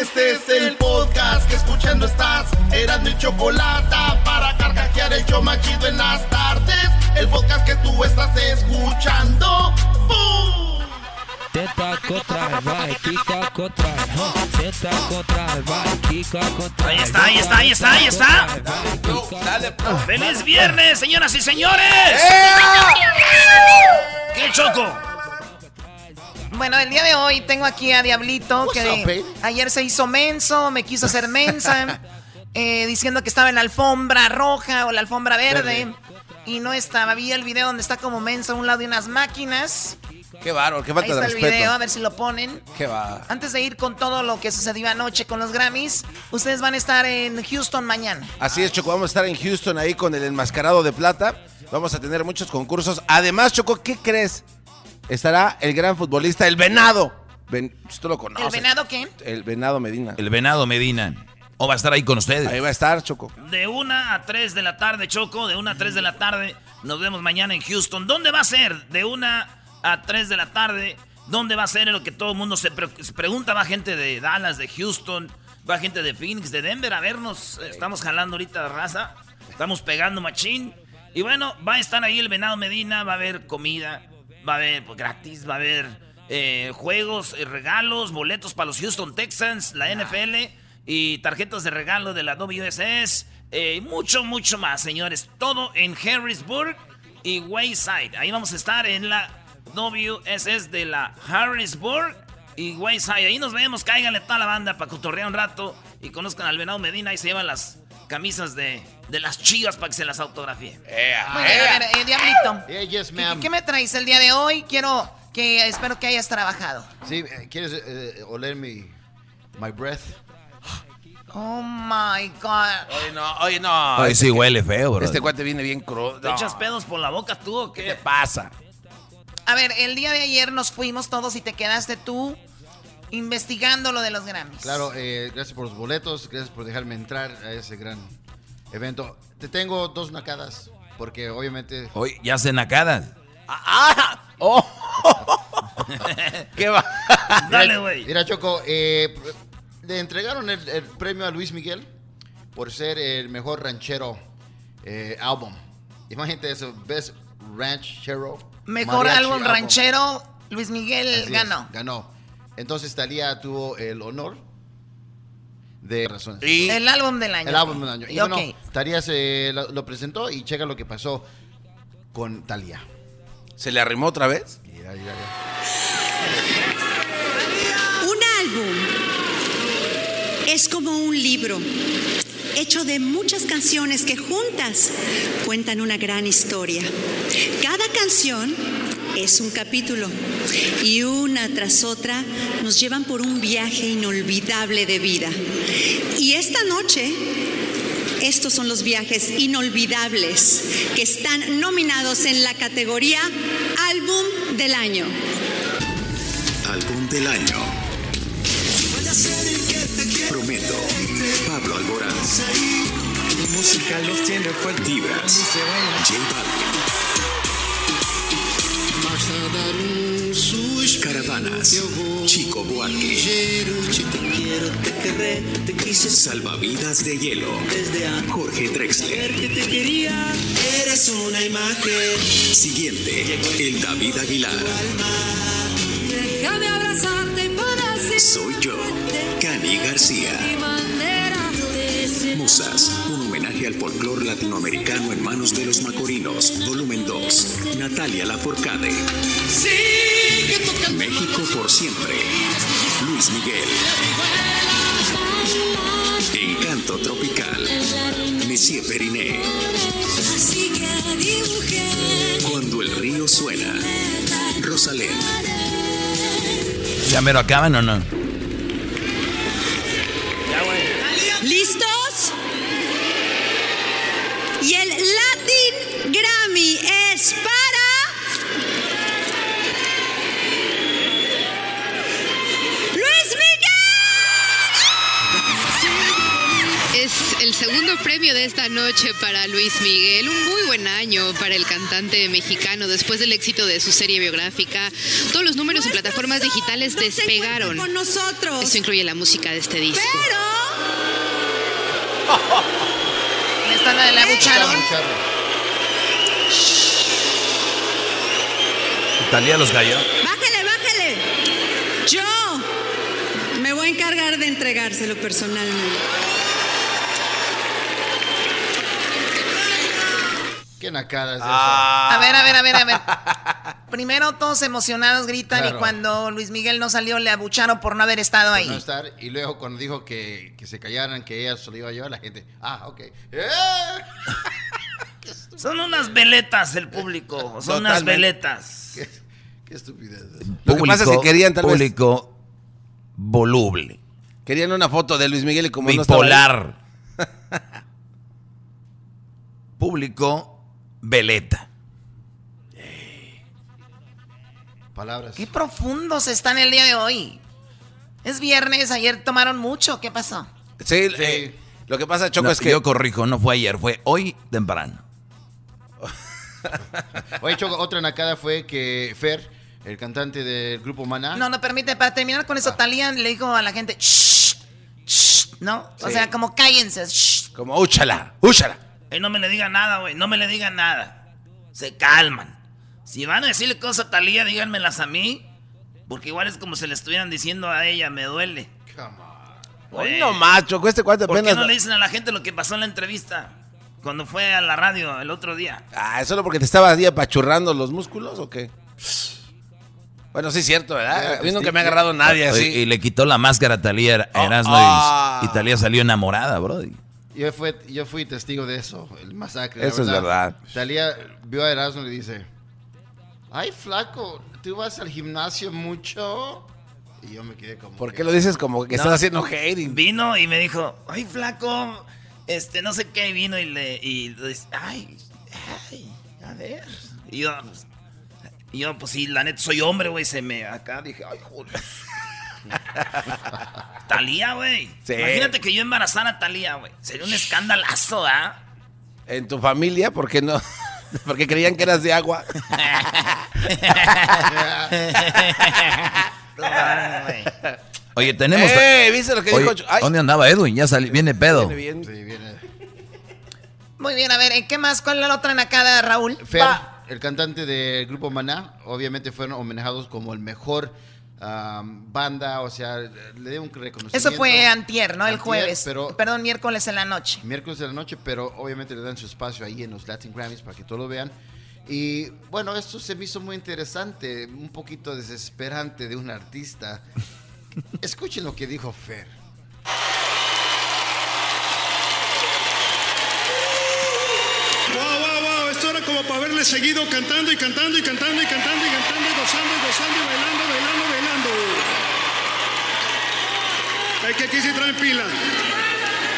Este es el podcast que escuchando estás. Eran mi chocolate para carcajear el yo machido en las tardes. El podcast que tú estás escuchando. ¡Bum! Ahí está, ahí está, ahí está, ahí está. ¡Feliz viernes, señoras y señores! ¡Qué choco! Bueno, el día de hoy tengo aquí a Diablito, que ayer se hizo menso, me quiso hacer mensa, eh, diciendo que estaba en la alfombra roja o la alfombra verde, y no estaba. Vi el video donde está como menso a un lado de unas máquinas. Qué bárbaro, qué falta Ahí está de el respeto. video, a ver si lo ponen. Qué va. Antes de ir con todo lo que sucedió anoche con los Grammys, ustedes van a estar en Houston mañana. Así es, Choco, vamos a estar en Houston ahí con el enmascarado de plata. Vamos a tener muchos concursos. Además, Choco, ¿qué crees? Estará el gran futbolista, el Venado. Ven, tú lo conoces. ¿El venado qué? El Venado Medina. El venado Medina. ¿O va a estar ahí con ustedes? Ahí va a estar, Choco. De una a 3 de la tarde, Choco. De una a 3 de la tarde. Nos vemos mañana en Houston. ¿Dónde va a ser? De una a 3 de la tarde. ¿Dónde va a ser? Es lo que todo el mundo se, pre- se pregunta. Va gente de Dallas, de Houston. Va gente de Phoenix, de Denver a vernos. Estamos jalando ahorita la raza. Estamos pegando machín. Y bueno, va a estar ahí el Venado Medina. Va a haber comida. Va a haber pues, gratis. Va a haber eh, juegos, eh, regalos, boletos para los Houston Texans, la NFL y tarjetas de regalo de la WSS. eh, y mucho, mucho más, señores. Todo en Harrisburg y Wayside. Ahí vamos a estar en la WSS de la Harrisburg y Wayside. Ahí nos vemos, cáiganle toda la banda para cotorrear un rato y conozcan al Venado Medina. Ahí se llevan las camisas de, de las chivas para que se las autografíe. Bien, a ver, eh, Diablito. Yeah, yes, ¿Qué, me traes el día de hoy? Quiero que, espero que hayas trabajado. Sí, eh, ¿quieres eh, oler mi my breath? Oh my God. Oye, no, oye, no. Ay, Este sí que- huele feo, bro. Este cuate viene bien crudo. ¿Te echas pedos por la boca tú o ¿Qué qué? te pasa? A ver, el día de ayer nos fuimos todos y te quedaste tú investigando lo de los Grammys. Claro, eh, gracias por los boletos, gracias por dejarme entrar a ese gran evento. Te tengo dos nacadas, porque obviamente... Hoy ya se nacadas. ¡Ah! ¡Oh! ¿Qué va? Dale, güey. Mira, Choco, eh, le entregaron el, el premio a Luis Miguel por ser el mejor ranchero eh, álbum. Imagínate eso, Best Ranchero. Mejor álbum Album. ranchero, Luis Miguel Así es, ganó. Entonces Talía tuvo el honor de razones. Y El álbum del año. El álbum del año. Y Ok. bueno, Talía se lo, lo presentó y checa lo que pasó con Talía. se le arrimó otra vez. Mira, mira, mira. Un álbum es como un libro hecho de muchas canciones que juntas cuentan una gran historia. Cada canción es un capítulo y una tras otra nos llevan por un viaje inolvidable de vida. Y esta noche estos son los viajes inolvidables que están nominados en la categoría Álbum del Año. Álbum del año. Pablo Alborán. música los tiene fuertes. Vibras. J Balvin. Caravanas. Chico Buarque. Salvavidas de hielo. Jorge Drexler. Eres una imagen. Siguiente. El David Aguilar. Déjame abrazarte para Soy yo. Cani García. Musas, un homenaje al folclore latinoamericano en manos de los macorinos, volumen 2. Natalia Laforcade. México por siempre. Luis Miguel. Encanto tropical. Monsieur Periné. Cuando el río suena. Rosalén. ¿Ya mero acaban o no? Y el Latin Grammy es para... Luis Miguel. Es el segundo premio de esta noche para Luis Miguel. Un muy buen año para el cantante mexicano después del éxito de su serie biográfica. Todos los números en plataformas digitales despegaron. Con nosotros. Eso incluye la música de este disco. Le están la abucharon. Talía los gallos. Bájale, bájale. Yo me voy a encargar de entregárselo personalmente. ¿Qué nacada es A ver, a ver, a ver, a ver. Primero todos emocionados gritan y cuando Luis Miguel no salió le abucharon por no haber estado Por ahí. no estar, y luego cuando dijo que, que se callaran, que ella se lo iba a llevar, la gente, ah, ok. ¡Eh! Son unas veletas el público. Son unas veletas. Qué, qué estupidez. Lo que pasa es que querían tal vez- Público voluble. Querían una foto de Luis Miguel y como no estaba ahí- Bipolar. público veleta. Palabras. Qué profundos están el día de hoy. Es viernes, ayer tomaron mucho. ¿Qué pasó? Sí, eh, lo que pasa, Choco, No, es que Yo corrijo, no fue ayer, fue hoy temprano. Oye, Choco, otra nacada fue que Fer, el cantante del grupo Maná, No, no permite. Para terminar con Ah. eso, Talía le dijo a la gente, shh, shh, ¿no? O sea, como cállense. shh. como úchala, úchala. Eh, no me le digan nada, güey. No me le digan nada. Se calman. Si van a decirle cosas a Talía, díganmelas a mí. Porque igual es como si le estuvieran diciendo a ella, me duele. Hoy Güey. no más, Choco, este cuate ¿Por qué no le dicen a la gente lo que pasó en la entrevista? Cuando fue a la radio el otro día. Ah, ¿solo porque te estabas ahí apachurrando los músculos o qué? Bueno, sí es cierto, ¿verdad? A mí nunca me ha agarrado nadie Oye, así. Y le quitó la máscara a Talía Er- Oh, Erasmo ah. y, y Talía salió enamorada, bro. yo, fue, yo fui testigo de eso, el masacre. la Eso es verdad. Talía vio a Erasmo y le dice, ay, flaco, ¿tú vas al gimnasio mucho? Y yo me quedé como... ¿Por que- qué lo dices como que No. estás haciendo hating? Vino y me dijo, ay, flaco, este, no sé qué, y vino y le, y ay, ay, a ver. Y yo, pues, y yo, pues sí, la neta, soy hombre, güey, se me, acá dije, ay, joder. Talía, güey. Sí. Imagínate que yo embarazara a Talía, güey. Sería un escandalazo, ¿ah? En tu familia, ¿por qué no? Porque creían que eras de agua. Oye, tenemos... ¡Eh! ¿Viste lo que Oye, dijo? Ay, ¿Dónde andaba Edwin? Ya sali- viene pedo. viene bien. Sí, viene. Muy bien, a ver, ¿en qué más? ¿Cuál es la otra nacada, Raúl? Fer, Va. el cantante del grupo Maná, obviamente fueron homenajados como el mejor am, banda, o sea, le dio un reconocimiento. Eso fue antier, ¿no? El Antier, jueves. pero- Perdón, miércoles en la noche. miércoles de la noche, pero obviamente le dan su espacio ahí en los Latin Grammys para que todos lo vean. Y bueno, esto se me hizo muy interesante, un poquito desesperante de un artista. Escuchen lo que dijo Fer. Wow, wow, wow, esto era como para haberle seguido cantando y cantando y cantando y cantando y cantando y gozando y gozando y bailando, bailando, bailando. Es que aquí se traen pila.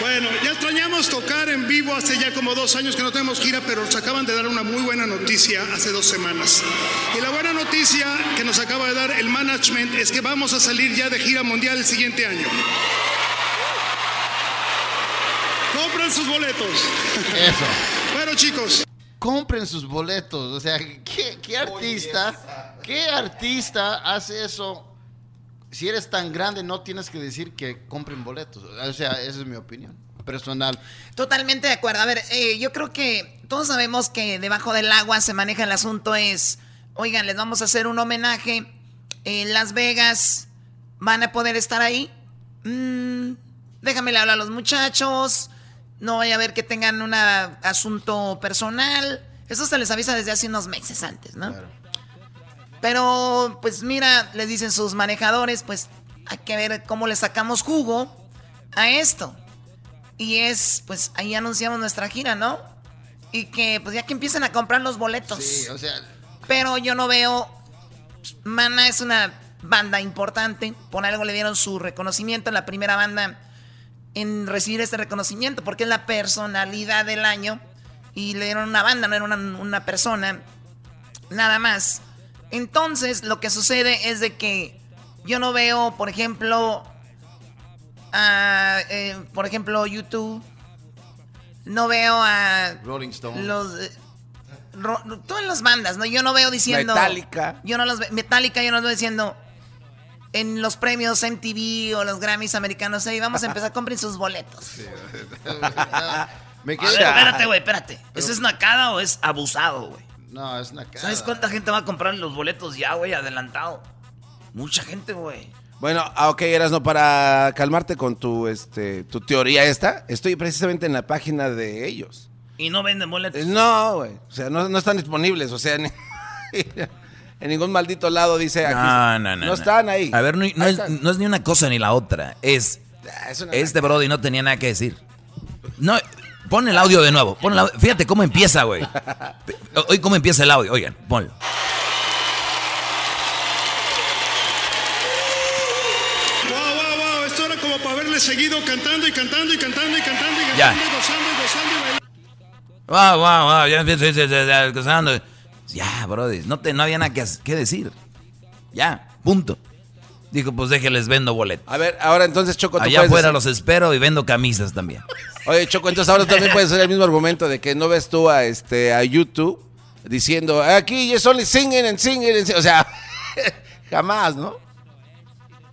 Bueno, ya extrañamos tocar en vivo hace ya como dos años que no tenemos gira, pero nos acaban de dar una muy buena noticia hace dos semanas. Y la buena noticia que nos acaba de dar el management es que vamos a salir ya de gira mundial el siguiente año. Compren sus boletos. Eso. Bueno, chicos. Compren sus boletos. O sea, ¿qué, qué artista, qué artista hace eso? Si eres tan grande, no tienes que decir que compren boletos. O sea, esa es mi opinión personal. Totalmente de acuerdo. A ver, eh, yo creo que todos sabemos que debajo del agua se maneja el asunto es, oigan, les vamos a hacer un homenaje en Las Vegas, ¿van a poder estar ahí? Mm, déjame hablar a los muchachos, no vaya a ver que tengan un asunto personal. Eso se les avisa desde hace unos meses antes, ¿no? Pero, pues mira, les dicen sus manejadores, pues hay que ver cómo le sacamos jugo a esto. Y es, pues ahí anunciamos nuestra gira, ¿no? Y que, pues ya que empiecen a comprar los boletos. Sí, o sea, Pero yo no veo. Mana es una banda importante. Por algo le dieron su reconocimiento, la primera banda en recibir este reconocimiento, porque es la personalidad del año. Y le dieron una banda, no era una, una persona. Nada más. Entonces, lo que sucede es de que yo no veo, por ejemplo, a, eh, por ejemplo, YouTube. No veo a... Rolling Stone. Los... eh, ro- todas las bandas, ¿no? Yo no veo diciendo... Metallica. Yo no los veo... Metallica yo no los veo diciendo... En los premios MTV o los Grammys americanos, hey, vamos a empezar, compren sus boletos. Me A quedé. ver, espérate, güey, espérate. ¿Eso es nacada o es abusado, güey? No, es una cara. ¿Sabes cuánta gente va a comprar los boletos ya, güey, adelantado? Mucha gente, güey. Bueno, ah, ok, Erasno, para calmarte con tu, este, tu teoría esta, estoy precisamente en la página de ellos. Y no venden boletos. Eh, No, güey, o sea, no, no están disponibles, o sea, ni- en ningún maldito lado dice aquí. No, no, no. No están ahí. A ver, no, es, están. no es ni una cosa ni la otra. Es. Ah, es Este Brody no tenía nada que decir. No, pon el audio de nuevo. Pon el audio. Fíjate cómo empieza, güey. Hoy cómo empieza el audio. Oigan, ponlo. Wow, wow, wow. Esto era como para haberle seguido cantando y cantando y cantando y cantando y cantando Ya. y gozando y gozando y bailando. Wow, wow, wow. Ya ya, gozando. Ya, Brody. No, te, no había nada que, que decir. Ya, punto. Dijo, pues déjenles vendo boletos. A ver, ahora entonces, Choco, tú Allá puedes afuera decir- los espero y vendo camisas también. Oye, Choco, entonces ahora también puedes hacer el mismo argumento de que no ves tú a, este, a YouTube diciendo, aquí yes only singing and singing and singing". O sea, jamás, ¿no?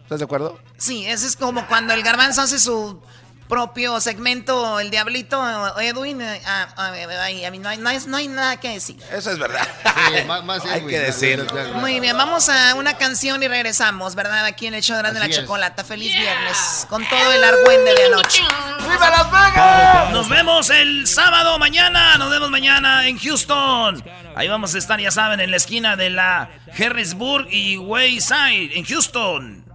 ¿Estás de acuerdo? Sí, ese es como cuando el garbanzo hace su propio segmento, el diablito, o Edwin. eh, ah, ah, ay, a mí no hay, no hay- no hay nada que decir. Eso es verdad. Sí, más, más Hay Edwin, que decir. Muy bien, vamos a una canción y regresamos, ¿verdad? Aquí en el show de Grande la. Chocolata. Feliz viernes. Con todo el argüende de anoche. ¡Viva Las Vegas! Nos vemos el sábado mañana. Nos vemos mañana en Houston. Ahí vamos a estar, ya saben, en la esquina de la Harrisburg y Wayside en Houston.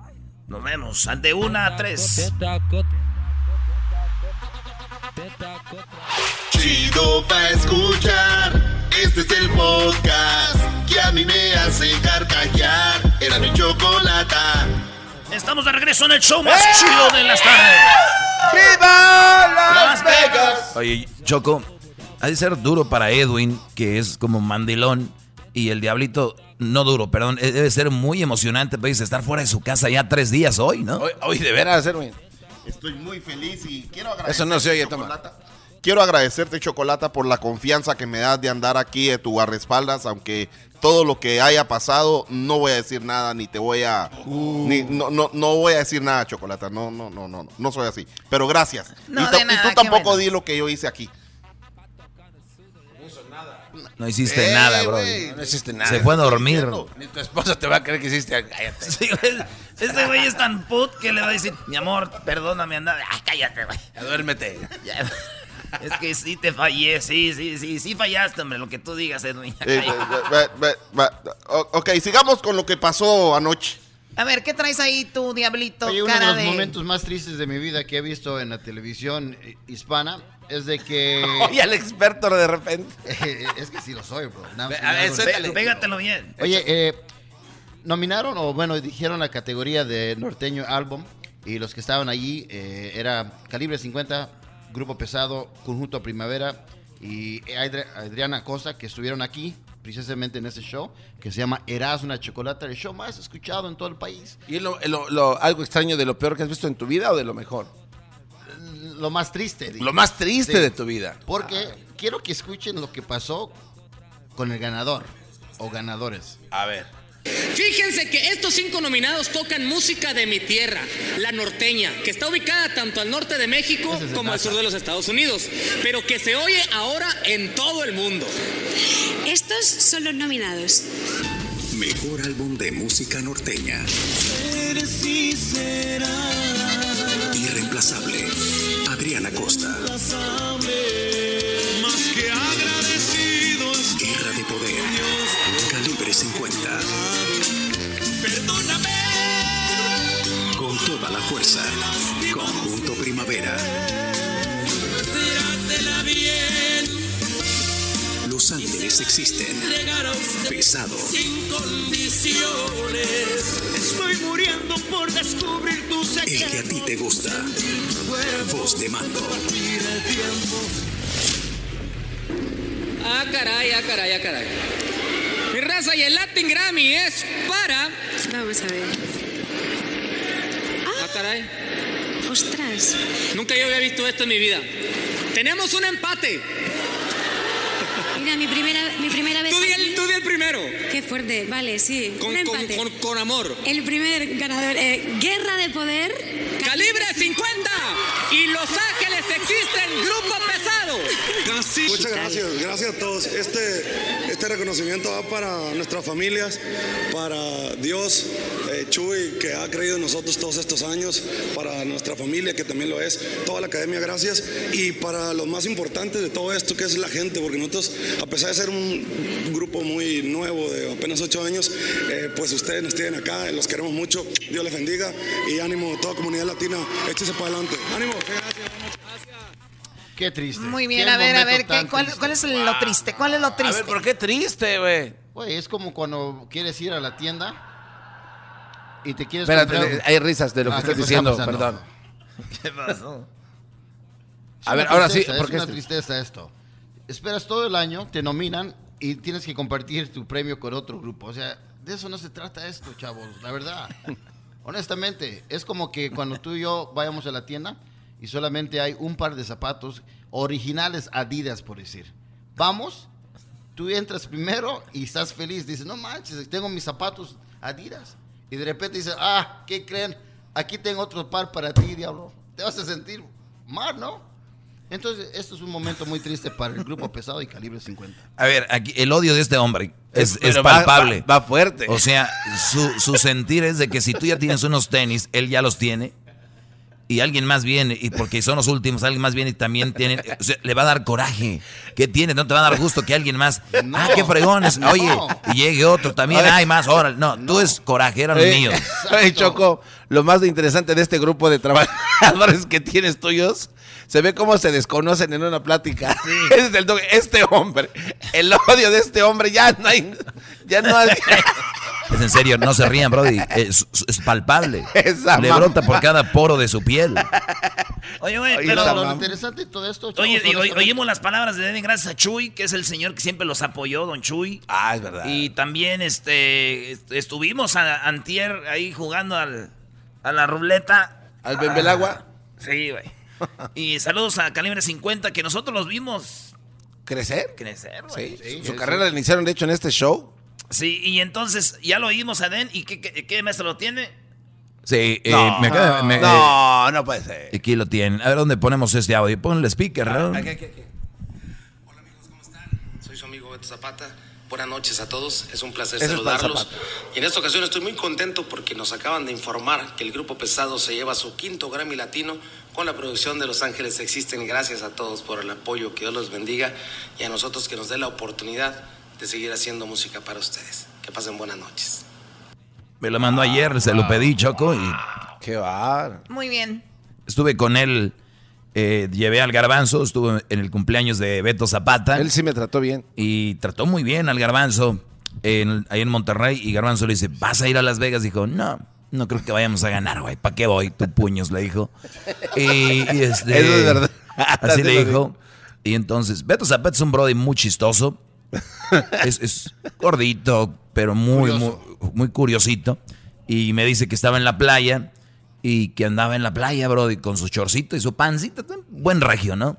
Nos vemos de una a tres. Chido pa' escuchar. Este es el podcast que a mí me hace carcajear. Era mi chocolata. Estamos de regreso en el show más chido de las tardes. ¡Viva Las Vegas! Oye, Choco, ha de ser duro para Edwin, que es como mandilón, y el diablito, no duro, perdón, eh, debe ser muy emocionante, pues, estar fuera de su casa ya tres días hoy, ¿no? Hoy, hoy de veras, Erwin. Estoy muy feliz y quiero agradecer. Eso no se oye, toma. Quiero agradecerte, Chocolata, por la confianza que me das de andar aquí de tu guardaespaldas, aunque todo lo que haya pasado, no voy a decir nada, ni te voy a... ni- no, no, no voy a decir nada, Chocolata. No, no, no, no, no soy así. Pero gracias. No, y, de y nada, tú tampoco bueno. di lo que yo hice aquí. No hiciste Eh, nada, bro. No hiciste nada. Se fue a dormir. Ni tu esposa te va a creer que hiciste. Cállate. Sí, güey. Este güey es tan put que le va a decir, mi amor, perdóname, anda. Ay, cállate, güey. Duérmete. Ya. Es que sí te fallé, sí, sí, sí, sí fallaste, hombre, lo que tú digas, Edwin. Eh, cállate. ok, sigamos con lo que pasó anoche. A ver, ¿qué traes ahí tu diablito? Oye, uno de los de... momentos más tristes de mi vida que he visto en la televisión eh, hispana es de que... Oye, al experto de repente. es que sí lo soy, bro. Nada más A ver. Pégatelo bien. Oye, eh, nominaron, o bueno, dijeron la categoría de norteño álbum y los que estaban allí eh, era Calibre 50, Grupo Pesado, Conjunto Primavera y Adri- Adriana Costa que estuvieron aquí precisamente en este show que se llama Eras una chocolate, el show más escuchado en todo el país. ¿Y es lo, lo- lo- algo extraño de lo peor que has visto en tu vida o de lo mejor? Lo más triste. Lo más triste Sí. de tu vida. Porque quiero que escuchen lo que pasó con el ganador o ganadores. A ver. Fíjense que estos cinco nominados tocan música de mi tierra, la norteña, que está ubicada tanto al norte de México es como al sur de los Estados Unidos, pero que se oye ahora en todo el mundo. Estos son los nominados. Mejor álbum de música norteña. Irreemplazable. Adriana Costa. Más que agradecido Guerra de poder. Calibre 50. perdóname. Con toda la fuerza. Conjunto Primavera. Ángeles existen. Pesado. sin condiciones. Estoy muriendo por descubrir tu El que a secreto. ti te gusta. Voz de mando. Ah, caray, ah, caray, ah, caray. Mi raza y el Latin Grammy es para... Vamos a ver. Ah, caray. Ostras. Nunca yo había visto esto en mi vida. Tenemos un empate. Mira, mi primera, mi primera vez. Tú di el, aquí. tú di el primero. Qué fuerte, vale, sí. Con, un con- con- con amor. El primer ganador, eh, Guerra de Poder. Calibre 50. Y Los Ángeles existen. Grupo pesado. Muchas gracias, gracias a todos. Este, este reconocimiento va para nuestras familias, para Dios, eh, Chuy, que ha creído en nosotros todos estos años, para nuestra familia, que también lo es, toda la academia, gracias, y para los más importantes de todo esto, que es la gente, porque nosotros, a pesar de ser un grupo muy nuevo, de apenas ocho años, eh, pues ustedes nos tienen acá, los queremos mucho, Dios les bendiga, y ánimo, toda comunidad latina, échese para adelante. Ánimo. Qué triste. Muy bien, a ver, a ver, ¿qué- cuál, es lo triste? ¿Cuál es lo triste? A ver, ¿por qué triste, güey? Güey, es como cuando quieres ir a la tienda y te quieres Espérate, comprar- hay risas de lo que Ah, estás ¿qué está diciendo, pasando? perdón. ¿Qué pasó? Es A ver, ahora sí, tristeza, porque Es una tristeza esto. Esperas todo el año, te nominan y tienes que compartir tu premio con otro grupo. O sea, de eso no se trata esto, chavos, la verdad. Honestamente, es como que cuando tú y yo vayamos a la tienda y solamente hay un par de zapatos originales Adidas, por decir. Vamos, tú entras primero y estás feliz. Dices, no manches, tengo mis zapatos Adidas. Y de repente dices, ah, ¿qué creen? Aquí tengo otro par para ti, diablo. Te vas a sentir mal, ¿no? Entonces, esto es un momento muy triste para el grupo pesado y calibre 50. A ver, aquí el odio de este hombre es, Es- es pero va- palpable. va- va fuerte. O sea, su, su sentir es de que si tú ya tienes unos tenis, él ya los tiene. Y alguien más viene, y porque son los últimos, alguien más viene y también tiene. O sea, le va a dar coraje. ¿Qué tiene? No te va a dar gusto que alguien más. ah, qué fregones. no. Oye, y llegue otro también. A ver. Hay más. Órale. No, tú es coraje, eran Oye, míos. oye, Choco, lo más interesante de este grupo de trabajadores que tienes tuyos, se ve cómo se desconocen en una plática. Es del toque. este hombre, el odio de este hombre, ya no hay, ya no hay. Es en serio, no se rían, Brody. Es, es palpable. Esa Le mamá. brota por cada poro de su piel. Oye, güey, Oye, pero... lo, lo interesante de todo esto, chavos, Oye, oy- oímos las palabras de Eden gracias a Chuy, que es el señor que siempre los apoyó, don Chuy. Ah, es verdad. Y también este est- estuvimos a, antier ahí jugando al, a la ruleta. ¿Al Bembelagua? Sí, güey. Y saludos a Calibre 50, que nosotros los vimos ¿Crecer? crecer, güey. Sí, Su carrera la iniciaron, de hecho, en este show. Sí, y entonces ya lo oímos a Den. ¿Y qué, qué, qué maestro lo tiene? Sí, eh, No, me acaba- me- no, no puede ser. eh, aquí lo tienen. A ver dónde ponemos este audio. Pon el speaker, ¿no? Soy su amigo Beto Zapata. Buenas noches a todos. Es un placer Ese es para saludarlos. Y en esta ocasión estoy muy contento porque nos acaban de informar que el grupo pesado se lleva su quinto Grammy Latino con la producción de Los Ángeles Existen. Gracias a todos por el apoyo. Que Dios los bendiga y a nosotros que nos dé la oportunidad de seguir haciendo música para ustedes. Que pasen buenas noches. Me lo mandó ayer, se lo pedí, Choco, y Qué bar. Muy bien. estuve con él. eh, llevé al garbanzo, estuve en el cumpleaños de Beto Zapata. Él sí me trató bien. Y trató muy bien al garbanzo en- ahí en Monterrey. Y garbanzo le dice, ¿vas a ir a Las Vegas? Dijo, no, no creo que vayamos a ganar, güey. ¿Para qué voy? Tu puños, le dijo. Y, y este, Eso es verdad. Así Sí le lo dijo. Y entonces, Beto Zapata es un brody muy chistoso. Es, es gordito, pero muy, muy, muy curiosito. Y me dice que estaba en la playa y que andaba en la playa, brody, con su chorcito y su pancita. Buen regio, ¿no?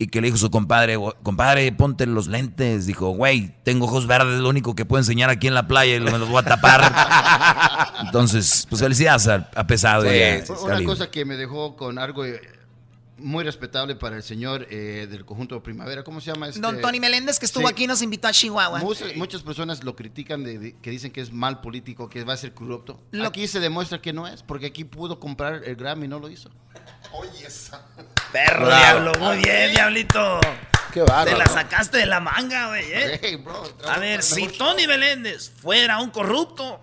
Y que le dijo su compadre, "Gu- compadre, ponte los lentes. Dijo, güey, tengo ojos verdes, es lo único que puedo enseñar aquí en la playa y me los voy a tapar. Entonces, pues felicidades a, a pesado. a- Una cosa que me dejó con algo eh, muy respetable para el señor eh, del conjunto Primavera. ¿Cómo se llama? Este? Don Tony Meléndez, que estuvo Sí. aquí, nos invitó a Chihuahua. Muchas, muchas personas lo critican, de, de- que dicen que es mal político, que va a ser corrupto. Lo- Aquí se demuestra que no es, porque aquí pudo comprar el Grammy y no lo hizo. Oye, esa. Perro, Bravo. diablo. Muy bien, diablito. Qué bárbaro. Te la sacaste de la manga, güey, ¿eh? Hey, bro, A ver, si Tony Meléndez fuera un corrupto,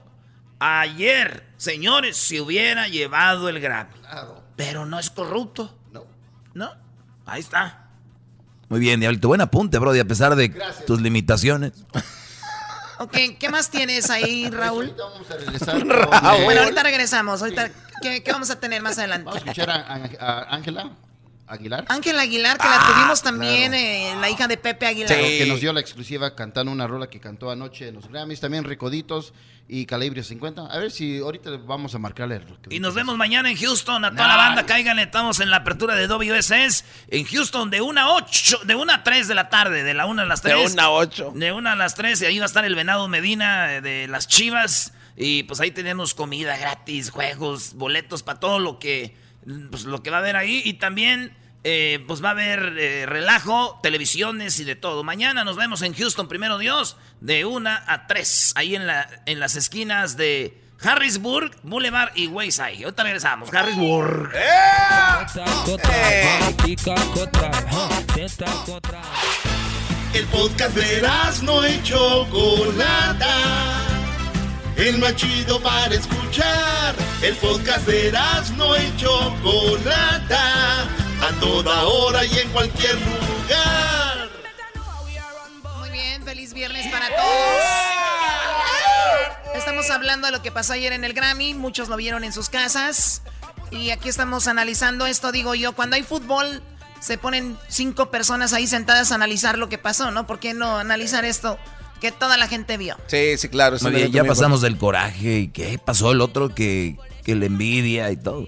ayer, señores, se hubiera llevado el Grammy. Claro. Pero no es corrupto. No. Ahí está. Muy bien, Diablito. Buen apunte, brody, a pesar de Gracias. tus limitaciones. Ok, ¿qué más tienes ahí, Raúl? Ahorita vamos a regresar. Raúl. Bueno, ahorita regresamos. Ahorita, ¿qué, qué vamos a tener más adelante? Vamos a escuchar a Ángela. Aguilar. Ángel Aguilar, que la Ah, tuvimos también, claro. eh, la hija de Pepe Aguilar. Claro, que nos dio la exclusiva cantando una rola que cantó anoche en los Grammys. También Recoditos y Calibre 50. A ver si ahorita vamos a marcarle. Y nos vemos mañana en Houston. A toda la banda, cáiganle. Estamos en la apertura de WSS en Houston de 1 a 8, de 1 a 3 de la tarde, de la 1 a las 3. De una a ocho. De 1 a las 3. Y ahí va a estar el Venado Medina eh, de las Chivas. Y pues ahí tenemos comida gratis, juegos, boletos para todo lo que, pues, lo que va a haber ahí. Y también. eh, pues va a haber eh, relajo, televisiones y de todo. Mañana nos vemos en Houston, primero Dios, de 1 a 3, ahí en, la, en las esquinas de Harrisburg, Boulevard y Wayside. Ahorita regresamos, Harrisburg. El podcast de no y Chocolata. El más chido para escuchar. El podcast de no y Chocolata. A toda hora y en cualquier lugar. Muy bien, feliz viernes para todos. Estamos hablando de lo que pasó ayer en el Grammy, muchos lo vieron en sus casas y aquí estamos analizando esto, digo yo, cuando hay fútbol se ponen cinco personas ahí sentadas a analizar lo que pasó, ¿no? ¿Por qué no analizar esto que toda la gente vio? Sí, sí, claro. Muy bien, ya pasamos del coraje y qué pasó el otro que, que le envidia y todo.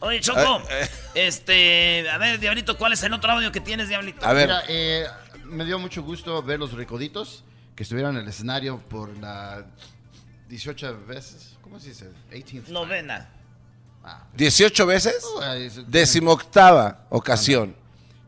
Oye, Choco, Eh, este, a ver, Diablito, ¿cuál es el otro audio que tienes, Diablito? Mira, eh, me dio mucho gusto ver los recoditos que estuvieron en el escenario por la 18 veces. ¿Cómo se dice? 18th. Novena. 18 veces. Oh, es- Decimoctava ocasión.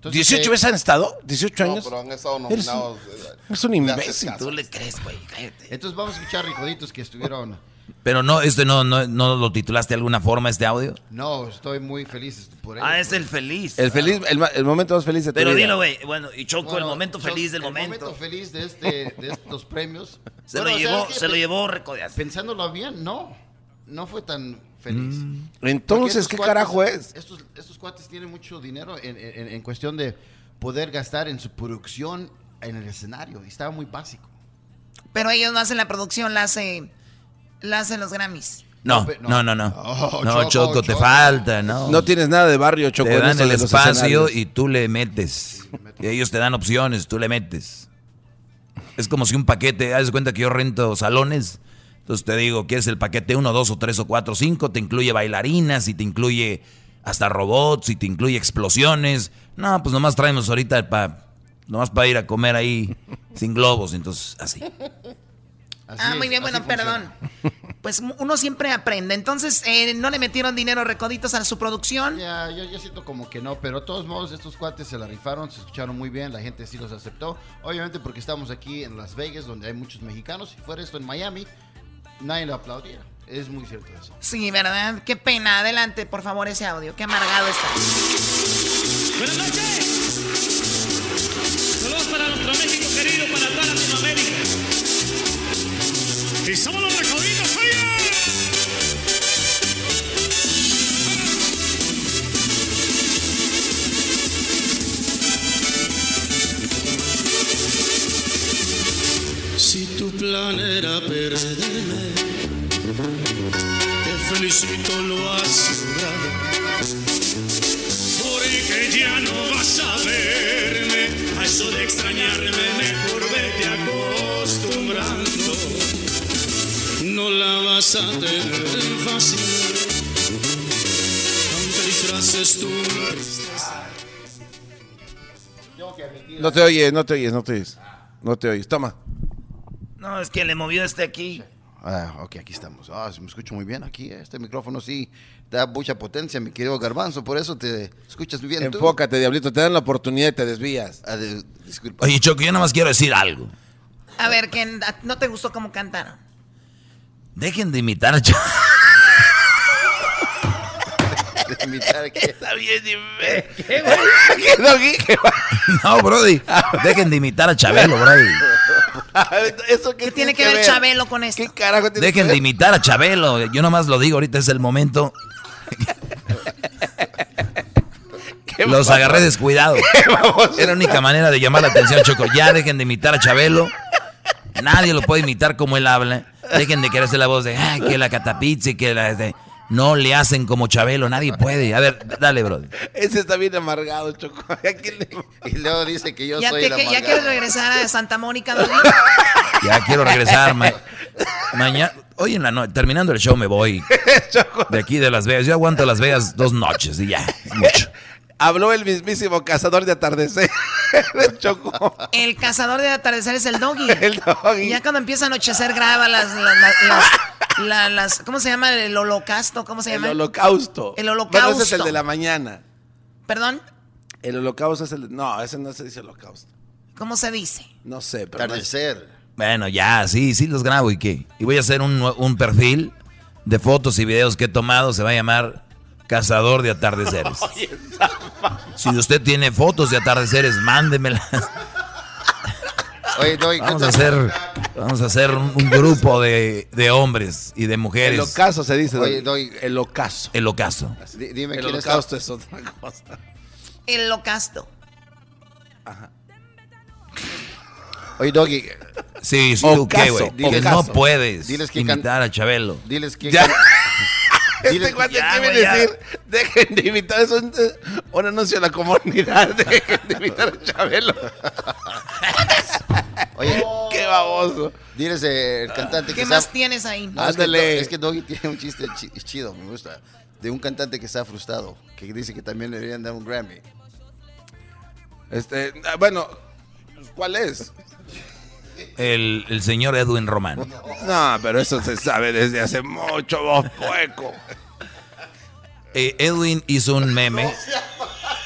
Entonces, ¿18 eh, veces han estado? ¿18 No, años? pero han estado nominados. un- eh, eres un imbécil. Tú le crees, güey, cállate. Entonces vamos a escuchar recoditos que estuvieron. Pero no, este no, no, no lo titulaste de alguna forma, este audio. No, estoy muy feliz por ello. Ah, es el feliz. El feliz, el, momento más feliz de tu Pero vida. dilo, güey. Bueno, y Choco, Bueno, el momento feliz del el momento. feliz de, este, de estos premios. Se Bueno, lo o sea, llevó, es que se lo llevó. Pensándolo bien, no. No fue tan feliz. Mm. Entonces, ¿qué cuates- carajo es? Estos, estos cuates tienen mucho dinero en, en- en cuestión de poder gastar en su producción en el escenario. Y estaba muy básico. Pero ellos no hacen la producción, la, hace, la hacen los Grammys. No, pe- no, no, no. Oh, no, Choco, Choco, te Choco. falta, ¿no? No tienes nada de barrio, Choco. te dan el espacio y tú le metes. Y ellos te dan opciones, tú le metes. Es como si un paquete, haz cuenta que yo rento salones. Entonces te digo, ¿quieres el paquete 1, 2 o 3 o 4 o 5? Te incluye bailarinas y te incluye hasta robots y te incluye explosiones. No, pues nomás traemos ahorita para nomás para ir a comer ahí sin globos, entonces así. Así ah, es, muy bien, bueno, perdón. Pues uno siempre aprende. Entonces, eh, ¿no le metieron dinero recoditos a su producción? Ya, yo, yo siento como que no, pero de todos modos estos cuates se la rifaron, se escucharon muy bien, la gente sí los aceptó. Obviamente porque estamos aquí en Las Vegas, donde hay muchos mexicanos. Si fuera esto en Miami, nadie lo aplaudiera. Es muy cierto eso. Sí, ¿verdad? Qué pena. Adelante, por favor, ese audio. Qué amargado está. Buenas noches. Saludos para nuestro México querido, para toda Latinoamérica. Y somos los recoditos, oye. Si tu plan era perderme, te felicito, lo has logrado. Porque ya no vas a verme, a eso de extrañarme, mejor vete acostumbrando. No la vas a tener fácil, aunque disfraces tu. No te oyes, no te oyes, no te oyes. No te oyes. Toma. No, es que le movió este aquí. Ah, ok, aquí estamos. Ah, se me escucha muy bien aquí. eh. Este micrófono sí da mucha potencia, mi querido Garbanzo. Por eso te escuchas muy bien tú. Enfócate, diablito. Te dan la oportunidad y te desvías. Ah, de- disculpa. Oye, Choco, yo nada más quiero decir algo. A ver, ¿quién- a- ¿no te gustó cómo cantaron? Dejen de imitar a Choco. De imitar que- Está bien, dime. ¿Qué? ¿Qué? No, Brody. Dejen de imitar a Chabelo, Brody. ¿Eso ¿Qué tiene que ver Chabelo con esto? ¿Qué carajo tiene Dejen que de ver? imitar a Chabelo. Yo nomás lo digo, ahorita es el momento. ¿Qué Los agarré descuidados. Era la única manera de llamar la atención, Choco. Ya dejen de imitar a Chabelo. Nadie lo puede imitar como él habla. Dejen de querer hacer la voz de, ay, que la catapizza y que la... de-". No le hacen como Chabelo, nadie puede. A ver, dale, bro. Ese está bien amargado, Choco. Y luego dice que yo ¿Ya, soy te- el que- ¿Ya quieres regresar a Santa Mónica? Ya quiero regresar. ma- mañana, hoy en la noche, terminando el show me voy. De aquí de Las Vegas. Yo aguanto Las Vegas dos noches y ya. mucho. Habló el mismísimo cazador de atardecer. Choco. El cazador de atardecer es el Doggy. El Doggy. Y ya cuando empieza a anochecer graba las... las, las- las- la- las- ¿Cómo se llama? El holocausto. ¿Cómo se El llama? holocausto. El Bueno, holocausto. ese es el de la mañana. ¿Perdón? El holocausto es el. No, ese no se dice holocausto. ¿Cómo se dice? No sé, pero. no es- Atardecer. Bueno, ya, sí, sí los grabo y qué. Y voy a hacer un, un perfil de fotos y videos que he tomado. Se va a llamar Cazador de Atardeceres. Si usted tiene fotos de atardeceres, mándemelas. Oye, Doggy, Vamos a hacer, vamos a hacer un, un grupo de, de hombres y de El mujeres. ocaso se dice. Oye, Doggy, El ocaso. El ocaso. di- dime El quién holocausto es otra cosa. El holocausto. Oye, Doggy, Sí, sí, Ocaso, ¿tú qué, güey? no puedes diles que can- imitar a Chabelo. diles que... Ya. Este cuate Ya, quiere güey, ya. decir, dejen de imitar, es un, un anuncio a la comunidad, dejen de imitar a Chabelo. Oye, Qué baboso. diles eh, el cantante ¿Qué que más está... tienes ahí? No, es, que, Ándale. Es que Doggy tiene un chiste chi- chido, me gusta. De un cantante que está frustrado, que dice que también le deberían dar un Grammy. Este, ah, bueno, ¿cuál es? El, el señor Edwin Román. No, pero eso se sabe desde hace mucho, vos pueco. Eh, Edwin hizo un meme.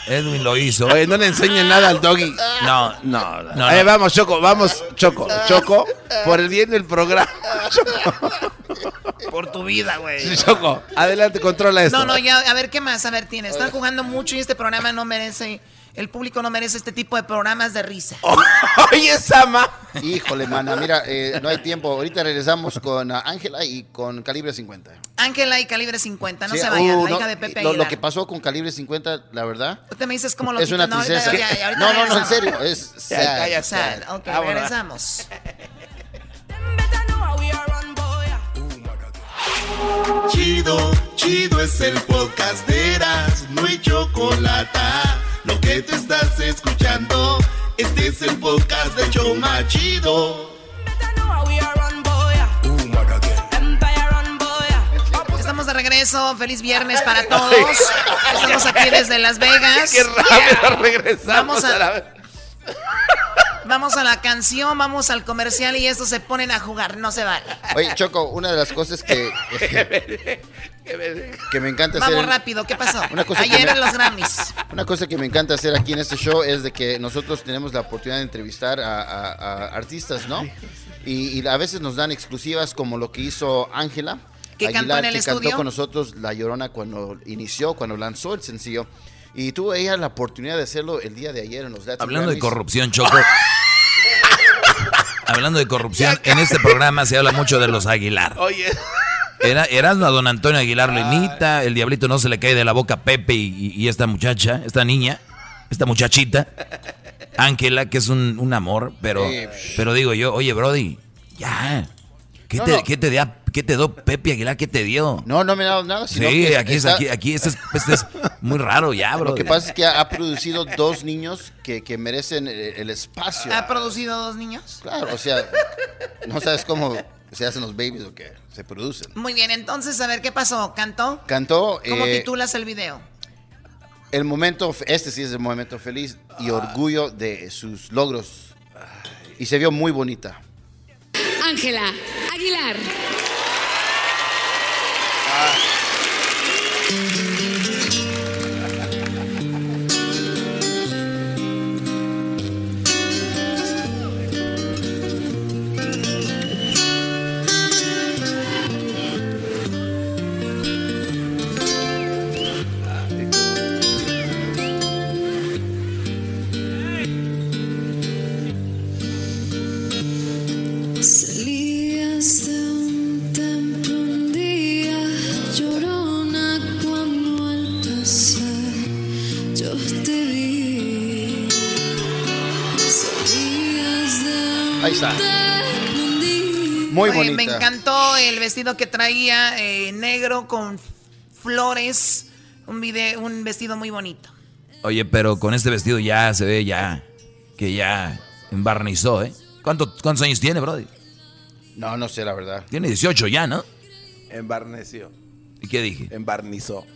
Edwin lo hizo. Oye, no le enseñen nada al doggy. No, No, no. No. vamos, Choco, vamos, Choco, Choco, por el bien del programa. Por tu vida, güey. Choco, adelante, controla esto. No, no, ya, a ver, ¿qué más? A ver, tiene. Están jugando mucho y este programa no merece, el público no merece este tipo de programas de risa. Oye, Sama. Híjole, mana, mira, eh, no hay tiempo. Ahorita regresamos con Ángela y con Calibre 50. Ángela y Calibre 50, no Sí, se vayan, uh, la no, hija de Pepe lo, lo que pasó con Calibre 50, la verdad, Tú te me dices cómo lo es una no, ahorita- tristeza. ya, ya, ahorita no, no, no, en serio, es Ya, sad. cállate. O sea, ok, regresamos. Chido, chido es el podcast de Eras, no hay chocolate. Lo que te estás escuchando, este es el podcast de Choma Chido. Estamos de regreso, feliz viernes para todos. Estamos aquí desde Las Vegas. Qué rápido regresamos. Vamos a- Vamos a la canción, vamos al comercial y estos se ponen a jugar, no se vale. Oye, Choco, una de las cosas que, que me encanta hacer... Vamos rápido, ¿qué pasó? Una cosa Ayer me- en los Grammys. Una cosa que me encanta hacer aquí en este show es de que nosotros tenemos la oportunidad de entrevistar a, a- a artistas, ¿no? Y, y a veces nos dan exclusivas como lo que hizo Ángela. Que cantó en el que estudio. cantó con nosotros La Llorona cuando inició, cuando lanzó el sencillo. Y tuvo ella la oportunidad de hacerlo el día de ayer en los Latin Hablando de corrupción, Choco. Hablando de corrupción, en este programa se habla mucho de los Aguilar. Oye, Era, Erasmo a don Antonio Aguilar lo imita, el diablito no se le cae de la boca a Pepe y, y- y esta muchacha, esta niña, esta muchachita, Ángela, que es un, un amor, pero, Sí. pero digo yo, oye, Brody, ya. ¿Qué, No, te, no. ¿qué te dio, qué te dio Pepe Aguilar? ¿Qué te dio? No, no me ha dado nada. sino sí, que aquí, es, está- aquí, aquí este es, este es muy raro ya, bro. Lo que pasa es que ha, ha producido dos niños que, que merecen el, el espacio. ¿Ha producido dos niños? Claro, o sea, no sabes cómo se hacen los babies o qué, se producen. Muy bien, entonces, a ver, ¿qué pasó? ¿Cantó? Cantó ¿Cómo eh, titulas el video? el momento, este sí es el momento feliz y orgullo de sus logros. Y se vio muy bonita. Ángela Aguilar. Ahí está. Muy bonita. Me encantó el vestido que traía, eh, negro con flores, un, video, un vestido muy bonito. Oye, pero con este vestido ya se ve ya que ya embarnizó, ¿eh? ¿Cuánto, ¿Cuántos años tiene, Brody? No, no sé la verdad. Tiene 18 ya, ¿no? Embarneció. ¿Y qué dije? Embarnizó.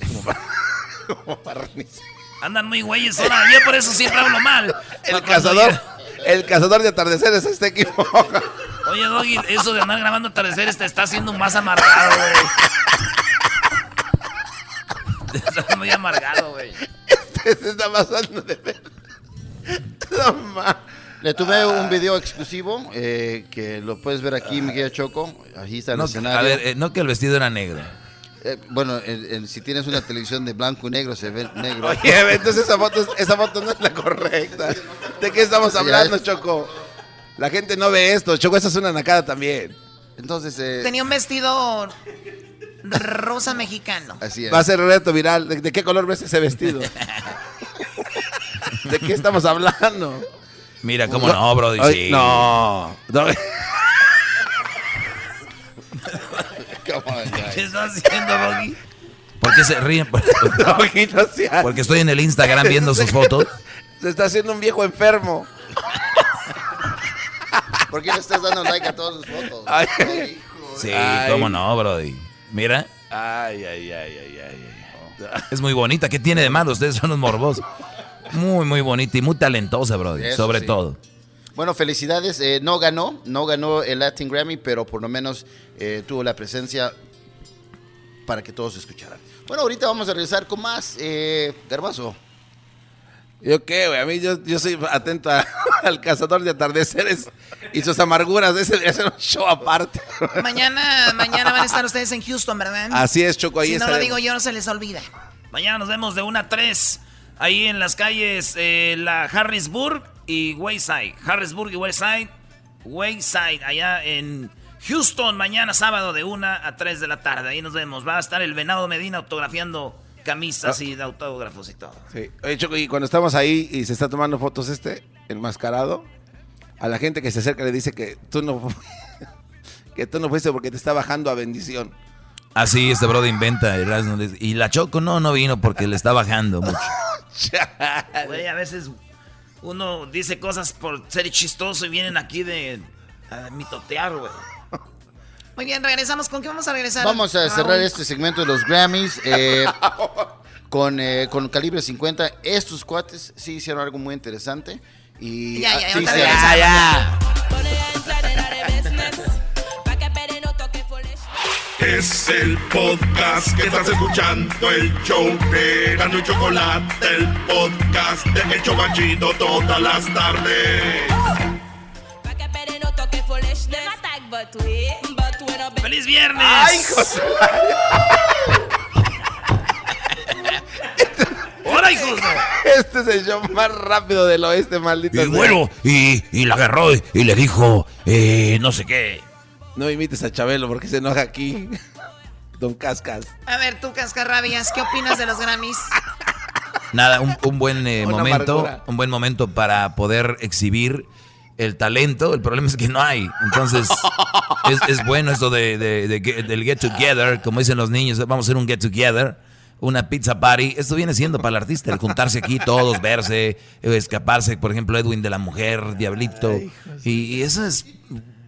Como barnizó. Andan muy güeyes ahora. Yo por eso siempre hablo mal. El cazador, el cazador de atardeceres está equivocado. Oye, Doggy, eso de andar grabando atardeceres te está haciendo más amargado, güey. Te estás muy amargado, güey. Este se está pasando de ver. No, ma. Le tuve un video exclusivo eh, que lo puedes ver aquí, Miguel Choco. Ahí está el No, escenario. a ver, eh, no que el vestido era negro. Eh, bueno, el- el- si tienes una televisión de blanco y negro, se ve negro. Oye, entonces esa foto, esa foto no es la correcta. ¿De qué estamos hablando, es- Choco? La gente no ve esto. Choco, esa es una nacada también. Entonces, eh, Tenía un vestido rosa mexicano. así es. Va a ser reto viral. ¿De, de qué color ves ese vestido? ¿De qué estamos hablando? Mira, cómo no, Brody, Ay, sí. No. No. ¿Qué estás haciendo, Doggy? ¿Por qué se ríen? Doggy, no seas- Porque estoy en el Instagram viendo sus fotos. Se está haciendo un viejo enfermo. ¿Por qué le estás dando like a todas sus fotos? Ay. Sí, Ay. cómo no, Brody. Mira, Ay, ay, ay, ay, ay. es muy bonita. ¿Qué tiene de malo? Ustedes son los morbosos. Muy, muy bonita y muy talentosa, Brody. Eso sobre sí. todo. Bueno, felicidades. Eh, no ganó, no ganó el Latin Grammy, pero por lo menos eh, tuvo la presencia para que todos escucharan. Bueno, ahorita vamos a regresar con más. Eh, Garbazo. ¿Yo qué, güey? A mí yo, yo soy atento a- al cazador de atardeceres y sus amarguras. Ese debería ser un show aparte. Mañana, mañana van a estar ustedes en Houston, ¿verdad? Así es, Choco. Ahí si no lo estaremos. digo yo, no se les olvida. Mañana nos vemos de 1 a 3 ahí en las calles eh, la Harrisburg y Wayside. Harrisburg y Wayside. Wayside, allá en Houston, mañana sábado de 1 a 3 de la tarde. Ahí nos vemos. Va a estar el Venado Medina autografiando camisas Ah. y de autógrafos y todo. Sí. Oye, Choco, y cuando estamos ahí y se está tomando fotos este, enmascarado, a la gente que se acerca le dice que tú no, que tú no fuiste porque te está bajando a bendición. Así este Brody inventa. Y la Choco no, no vino porque le está bajando mucho. Güey, a veces uno dice cosas por ser chistoso y vienen aquí de a mitotear, güey. Muy bien, regresamos. ¿Con qué vamos a regresar? Vamos a cerrar Raúl? este segmento de los Grammys eh, con, eh, con calibre 50. Estos cuates sí hicieron algo muy interesante. Y Ya, ya, ah, sí, ya. Es el podcast que estás escuchando, el show de Gano y Chocolate, el podcast de El Chobachito todas las tardes. ¡Feliz viernes! ¡Ay, José! ¡Hora, hijos! Este es el show más rápido del oeste, maldito. Y sea. bueno, y, y la agarró y, y le dijo, eh, no sé qué. No imites a Chabelo porque se enoja aquí. Don Cascas. A ver, tú, Cascarrabias, ¿qué opinas de los Grammys? Nada, un, un buen eh, momento, amargura. un buen momento para poder exhibir el talento. El problema es que no hay. Entonces, es, es bueno esto de, de- de que- del get together, como dicen los niños, vamos a hacer un get together, una pizza party. Esto viene siendo para el artista, el juntarse aquí todos, verse, escaparse, por ejemplo, Edwin de la mujer, Diablito. Y, y eso es,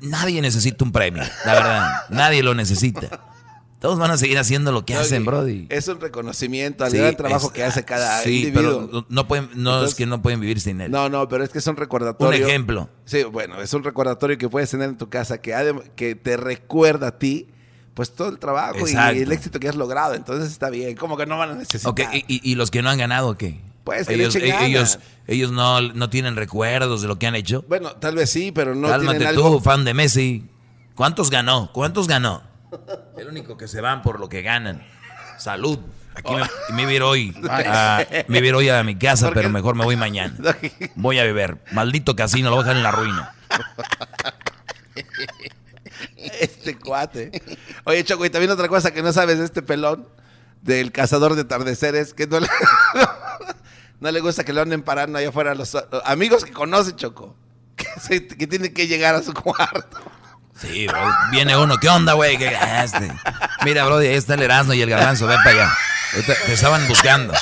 nadie necesita un premio, la verdad, nadie lo necesita. Todos van a seguir haciendo lo que hacen, Brody. Es un reconocimiento al Sí, gran trabajo es- que hace cada sí, individuo. pero no pueden, no Entonces- es que no pueden vivir sin él. No, no, pero es que es un recordatorio. Un ejemplo. Sí, bueno, es un recordatorio que puedes tener en tu casa que, que te recuerda a ti, pues todo el trabajo y el éxito que has logrado. Entonces está bien. Como que no van a necesitar. Ok, y, y- y los que no han ganado qué? Pues, que le ellos, echen e- ganas. ellos, ellos no, no tienen recuerdos de lo que han hecho. Bueno, tal vez sí, pero no Cálmate tienen tú, algo. fan de Messi. ¿Cuántos ganó? ¿Cuántos ganó? El único que se van por lo que ganan. Salud. Aquí me, me voy a ir hoy. a- me voy hoy a mi casa, ¿Por pero mejor me voy mañana. Voy a beber. Maldito casino, lo voy a dejar en la ruina. Este cuate. Oye, Choco, y también otra cosa que no sabes de este pelón, del cazador de atardeceres, que no le, no le gusta que lo anden parando allá afuera los, los amigos que conoce, Choco. Que, se- que tienen que llegar a su cuarto. Sí, bro. Viene uno, ¿qué onda, güey? ¿Qué-? Mira, bro, ahí está el Erasmo y el Garbanzo, ven para allá. Te estaban buscando.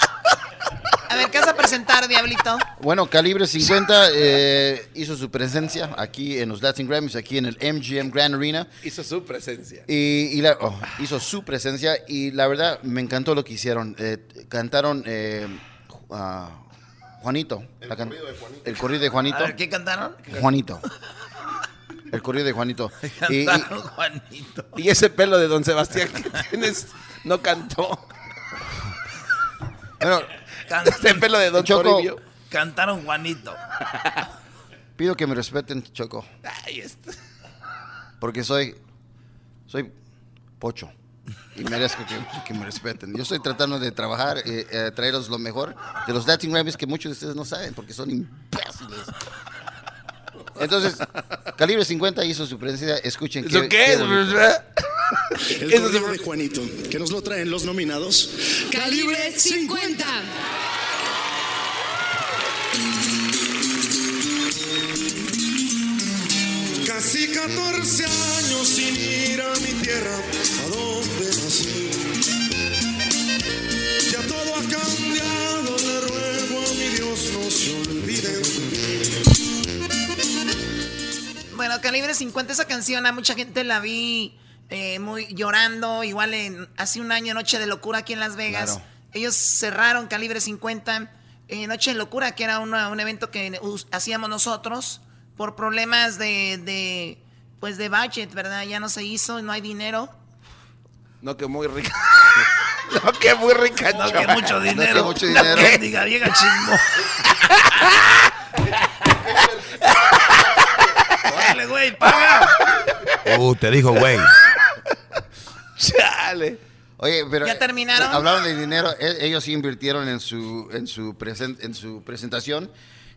A ver, ¿qué vas a presentar, Diablito? Bueno, Calibre 50 eh, hizo su presencia aquí en los Latin Grammys, aquí en el MGM Grand Arena. Hizo su presencia. Y, y la- oh, hizo su presencia y la verdad me encantó lo que hicieron. Eh, cantaron eh, Ju- Juanito. El corrido de Juanito. El corrido de Juanito. A ver, ¿qué cantaron? Juanito. El corrido de Juanito. Y- y- Cantaron Juanito. Y ese pelo de Don Sebastián que tienes no cantó. bueno, Ese pelo de Don Choco, Toribio. Cantaron Juanito. pido que me respeten, Choco. Este. Porque soy, soy pocho. Y merezco que, que me respeten. Yo estoy tratando de trabajar, eh, eh, traerles lo mejor de los Latin Grammys que muchos de ustedes no saben porque son imbéciles. Entonces, Calibre 50 hizo su presencia. Escuchen ¿Eso qué es? bonito. El Eso de Juanito, que nos lo traen los nominados. Calibre 50. Casi 14 años sin ir a mi tierra, a donde nací. Ya todo ha cambiado, le ruego a mi Dios no se olvide. Bueno, Calibre 50, esa canción a mucha gente la vi eh, muy llorando, igual en hace un año Noche de Locura aquí en Las Vegas. Claro. Ellos cerraron Calibre 50 eh, Noche de Locura, que era una- un evento que hacíamos nosotros por problemas de, de, pues de budget, ¿verdad? Ya no se hizo, no hay dinero. No, que muy rica. No, que muy rica. No, que mucho dinero. que mucho dinero. La mendiga vieja chismo. Órale, güey, paga. Uh, te dijo, güey. Chale. Oye, pero ¿Ya terminaron? Hablaron de dinero. e- Ellos sí invirtieron en su en su presen- en su presentación.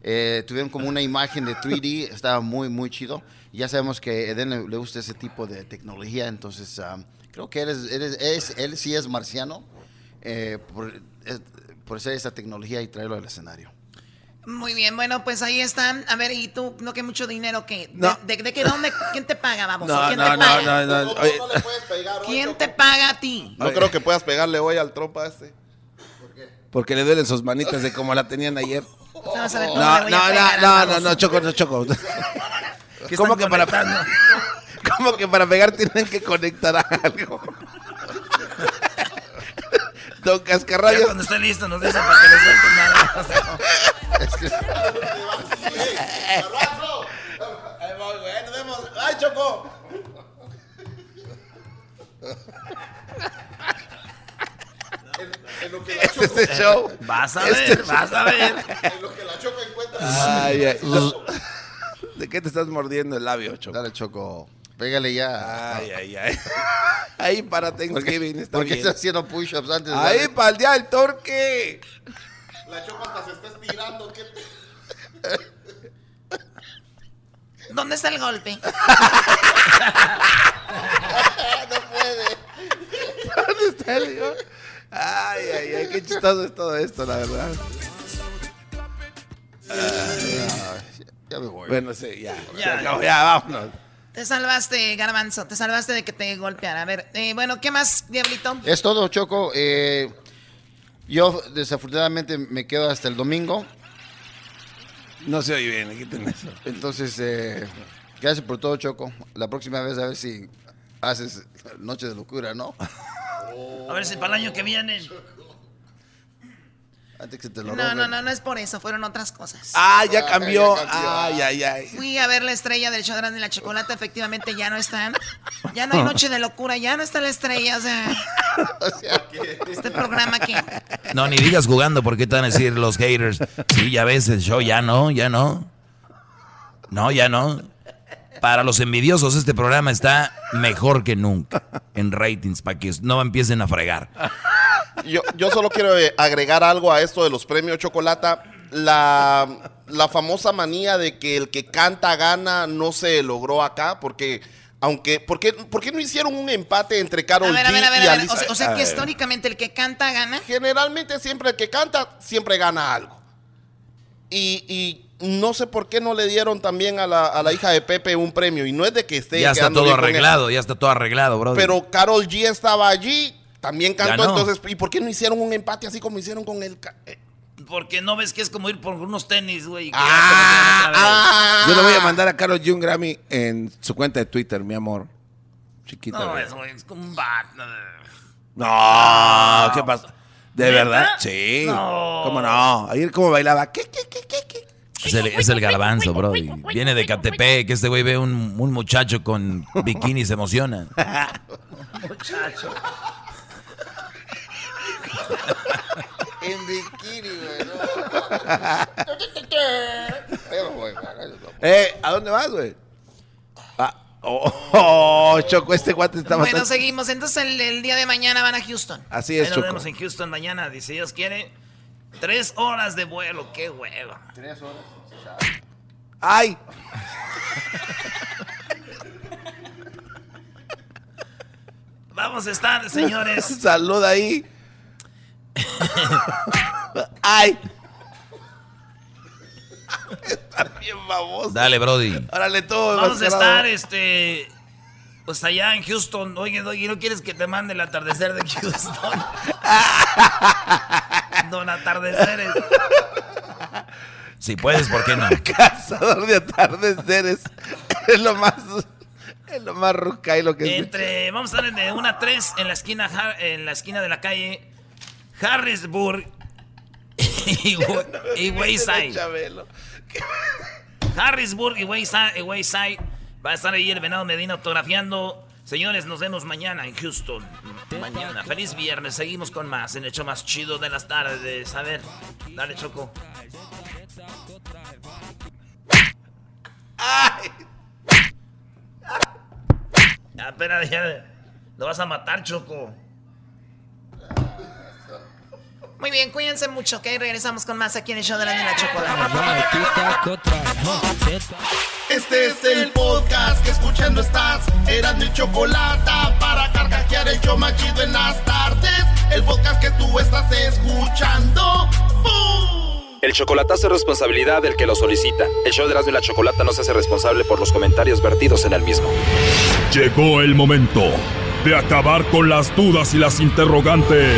Eh, tuvieron como una imagen de 3D. Estaba muy muy chido. Ya sabemos que a Eden le, le gusta ese tipo de tecnología. Entonces ah, creo que eres, eres- es, él sí es marciano eh, por, es- por hacer esa tecnología y traerlo al escenario. Muy bien, bueno, pues ahí están. A ver, ¿y tú? ¿No que mucho dinero qué? ¿De, No. de, de qué dónde? ¿Quién te paga, vamos? No, ¿Quién no, te no, paga? no, no. Oye, ¿Quién te paga a ti? No creo que puedas pegarle hoy al trompa este. porque le duelen sus manitas de como la tenían ayer. Vamos a ver No, cómo no, voy a no, no, no, Choco, no, Choco. ¿Qué ¿Cómo que para? ¿Cómo que para pegar tienen que conectar a algo? Don Ya Cascarrabias. cuando esté listo nos dicen para que le suelten nada. ¡Ay, Choco! En, en lo que la Choco, Este show. Vas a Este ver, vas a ver. en lo que la Choco encuentra. Ay, ay. ¿De qué te estás mordiendo el labio, Choco? Dale, Choco. Pégale ya. Ay, ay, ay. Ahí para Thanksgiving está ¿Por qué bien. estás haciendo push-ups antes? de Ahí darle? para el día del torque. La Choco hasta se está estirando. ¿qué te- ¿Dónde está el golpe? ¿Dónde está el hijo? Ay, ay, ay, qué chistoso es todo esto, la verdad. Ya me voy. Bueno, sí, ya. Ya, Ya, ya, vámonos. Te salvaste, Garbanzo. Te salvaste de que te golpeara. A ver, eh, bueno, ¿qué más, Diablito? Es todo, Choco. Eh, yo desafortunadamente me quedo hasta el domingo. No se oye bien, quiten eso. Entonces, eh, gracias por todo, Choco. La próxima vez a ver si haces Noche de Locura, ¿no? A ver si para el año que viene. Antes que te lo No, no, no, no es por eso. Fueron otras cosas. Ah, ya cambió. ya cambió. Ay, ay, ay. Fui a ver la estrella del show grande y la chocolate. Efectivamente, ya no están. Ya no hay noche de locura. Ya no está la estrella. O sea, O sea, que- este programa que. No, ni digas jugando porque te van a decir los haters. Sí, ya ves el show, ya no, ya no. No, ya no. Para los envidiosos, este programa está mejor que nunca en ratings para que no empiecen a fregar. Yo, yo solo quiero eh, agregar algo a esto de los premios Chocolata. La, la famosa manía de que el que canta gana no se logró acá porque aunque ¿por qué, por qué no hicieron un empate entre A Carol ver, a ver, a ver. y a ver. Alicia? O sea, o sea que ver. históricamente el que canta gana. Generalmente siempre el que canta siempre gana algo. Y, y no sé por qué no le dieron también a la, a la hija de Pepe un premio. Y no es de que esté. Ya está todo arreglado, ya está todo arreglado, bro. Pero Carol G estaba allí, también cantó. Entonces, ¿y por qué no hicieron un empate así como hicieron con el. eh? Porque no ves que es como ir por unos tenis, güey. Ah, vez. Yo le voy a mandar a Carlos G un Grammy en su cuenta de Twitter, mi amor. Chiquita. No, güey. es, güey, es como un bat. No, ¿qué pasa? ¿De verdad? Sí. No. ¿Cómo no? Ayer cómo bailaba. ¿Qué, qué, qué, qué, qué? Es el, es el garbanzo, bro. Viene de Catepec, que este güey ve un, un muchacho con bikini y se emociona. Muchacho. En bikini, güey. Eh, ¿a dónde vas, güey? Ah, oh, oh, Choco, este guante está Bueno, bastante... seguimos. Entonces el, el día de mañana van a Houston. Así Ahí es, nos Choco. vemos en Houston mañana, si Dios quiere. Tres horas de vuelo, qué hueva. Tres horas. ¡Ay! Vamos a estar, señores. Salud ahí. ¡Ay! Está bien baboso. Dale, Brody. Órale, todo. Vamos a estar, este. Pues allá en Houston. Oye, Doggy, ¿no quieres que te mande el atardecer de Houston? Don Atardeceres. Si puedes, ¿por qué no? Cazador de atardeceres. Es lo más... Es lo más ruca y lo que... Entre, vamos a estar de 1 a 3 en la esquina, en la esquina de la calle Harrisburg y, Wa- y Wayside. Chabelo. Harrisburg y Wayside, y Wayside. Va a estar ahí el Venado Medina autografiando. Señores, nos vemos mañana en Houston. Mañana. Feliz viernes. Seguimos con más en show más chido de las tardes. A ver, dale, Choco. ¡Ay! Espera, ya. Lo vas a matar, Choco. Muy bien, cuídense mucho, ¿ok? Regresamos con más aquí en el show de la Nena Chocolate. Este es el podcast que escuchando estás. Eran mi chocolate para carcajear el show más chido en las tardes. El podcast que tú estás escuchando. ¡Bum! El chocolatazo es responsabilidad del que lo solicita. El show de Erasmo y la Chocolata no se hace responsable por los comentarios vertidos en el mismo. Llegó el momento de acabar con las dudas y las interrogantes.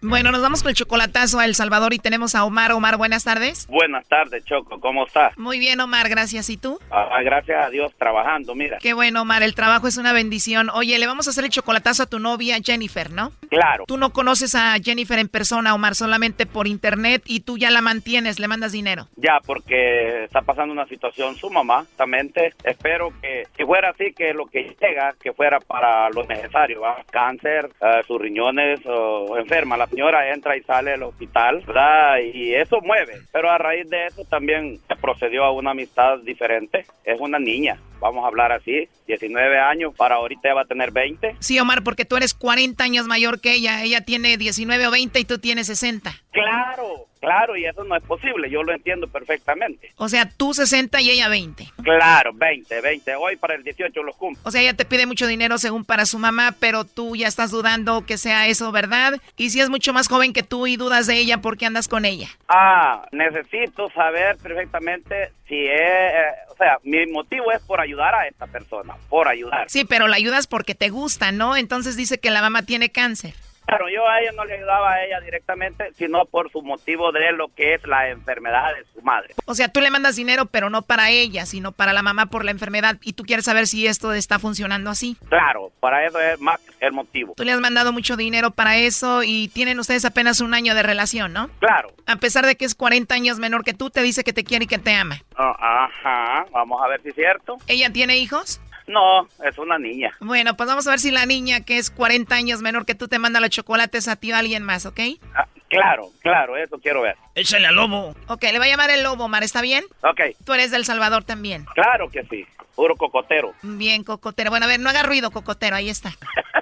Bueno, nos vamos con el chocolatazo a El Salvador y tenemos a Omar. Omar, buenas tardes. Buenas tardes, Choco. ¿Cómo estás? Muy bien, Omar, gracias. ¿Y tú? Ah, gracias a Dios trabajando, mira. Qué bueno, Omar, el trabajo es una bendición. Oye, le vamos a hacer el chocolatazo a tu novia Jennifer, ¿no? Claro. Tú no conoces a Jennifer en persona, Omar, solamente por internet y tú ya la mantienes, le mandas dinero. Ya, porque está pasando una situación su mamá, justamente. Espero que si fuera así, que lo que llega, que fuera para lo necesario, ¿va? Cáncer, eh, sus riñones, o enferma. La señora entra y sale del hospital, ¿verdad? Y eso mueve. Pero a raíz de eso también se procedió a una amistad diferente. Es una niña, vamos a hablar así, 19 años, para ahorita va a tener 20. Sí, Omar, porque tú eres 40 años mayor que ella. Ella tiene 19 o 20 y tú tienes 60. Claro, claro, y eso no es posible, yo lo entiendo perfectamente. O sea, tú 60 y ella 20. Claro, 20, 20, hoy para el 18 los cumplo. O sea, ella te pide mucho dinero según para su mamá, pero tú ya estás dudando que sea eso verdad. Y si es mucho más joven que tú y dudas de ella, ¿por qué andas con ella? Ah, necesito saber perfectamente si es, eh, o sea, mi motivo es por ayudar a esta persona, por ayudar. Sí, pero la ayudas porque te gusta, ¿no? Entonces dice que la mamá tiene cáncer. Claro, yo a ella no le ayudaba a ella directamente, sino por su motivo de lo que es la enfermedad de su madre. O sea, tú le mandas dinero, pero no para ella, sino para la mamá por la enfermedad. Y tú quieres saber si esto está funcionando así. Claro, para eso es más el motivo. Tú le has mandado mucho dinero para eso y tienen ustedes apenas un año de relación, ¿no? Claro. A pesar de que es 40 años menor que tú, te dice que te quiere y que te ama. Ah, ajá, vamos a ver si es cierto. ¿Ella tiene hijos? No, es una niña. Bueno, pues vamos a ver si la niña que es 40 años menor que tú te manda los chocolates a ti o a alguien más, ¿ok? Ah, claro, claro, eso quiero ver. Échale al lobo. Ok, le va a llamar el lobo, Omar, ¿está bien? Ok, Tú eres del Salvador también. claro que sí, puro cocotero. Bien, cocotero. Bueno, a ver, no haga ruido, cocotero, ahí está.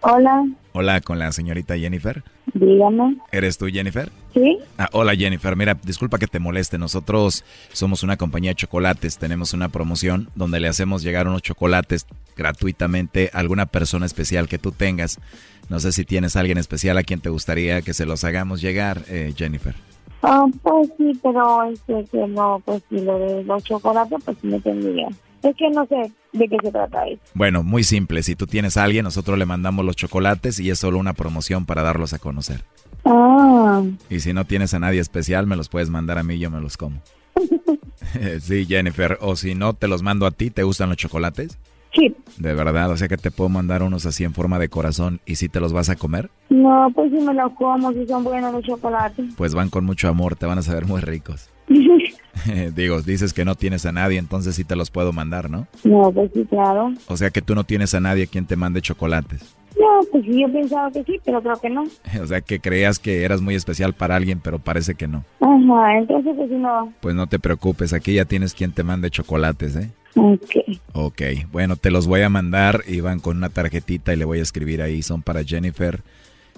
Hola, Hola, con la señorita Jennifer. Dígame. ¿Eres tú, Jennifer? Sí. Ah, hola, Jennifer. Mira, disculpa que te moleste. Nosotros somos una compañía de chocolates. Tenemos una promoción donde le hacemos llegar unos chocolates gratuitamente a alguna persona especial que tú tengas. No sé si tienes a alguien especial a quien te gustaría que se los hagamos llegar, eh, Jennifer. Ah, pues sí, pero este, que no, pues sí, lo de los chocolates, pues sí me tendría. Es que no sé de qué se trata eso. Bueno, muy simple. Si tú tienes a alguien, nosotros le mandamos los chocolates y es solo una promoción para darlos a conocer. Ah, Y si no tienes a nadie especial, me los puedes mandar a mí y yo me los como. sí, Jennifer. O si no, te los mando a ti. ¿Te gustan los chocolates? Sí. De verdad, o sea que te puedo mandar unos así en forma de corazón y si te los vas a comer, no, pues sí me lo como, si son buenos los chocolates. pues van con mucho amor, te van a saber muy ricos. Digo, dices que no tienes a nadie, entonces sí te los puedo mandar, ¿no? no, pues sí, claro. O sea que tú no tienes a nadie quien te mande chocolates. No, pues sí, yo pensaba que sí, pero creo que no. O sea que creías que eras muy especial para alguien, pero parece que no. Ajá, entonces pues no. Pues no te preocupes, aquí ya tienes quien te mande chocolates, ¿eh? Ok. Ok, bueno, te los voy a mandar y van con una tarjetita y le voy a escribir ahí. Son para Jennifer,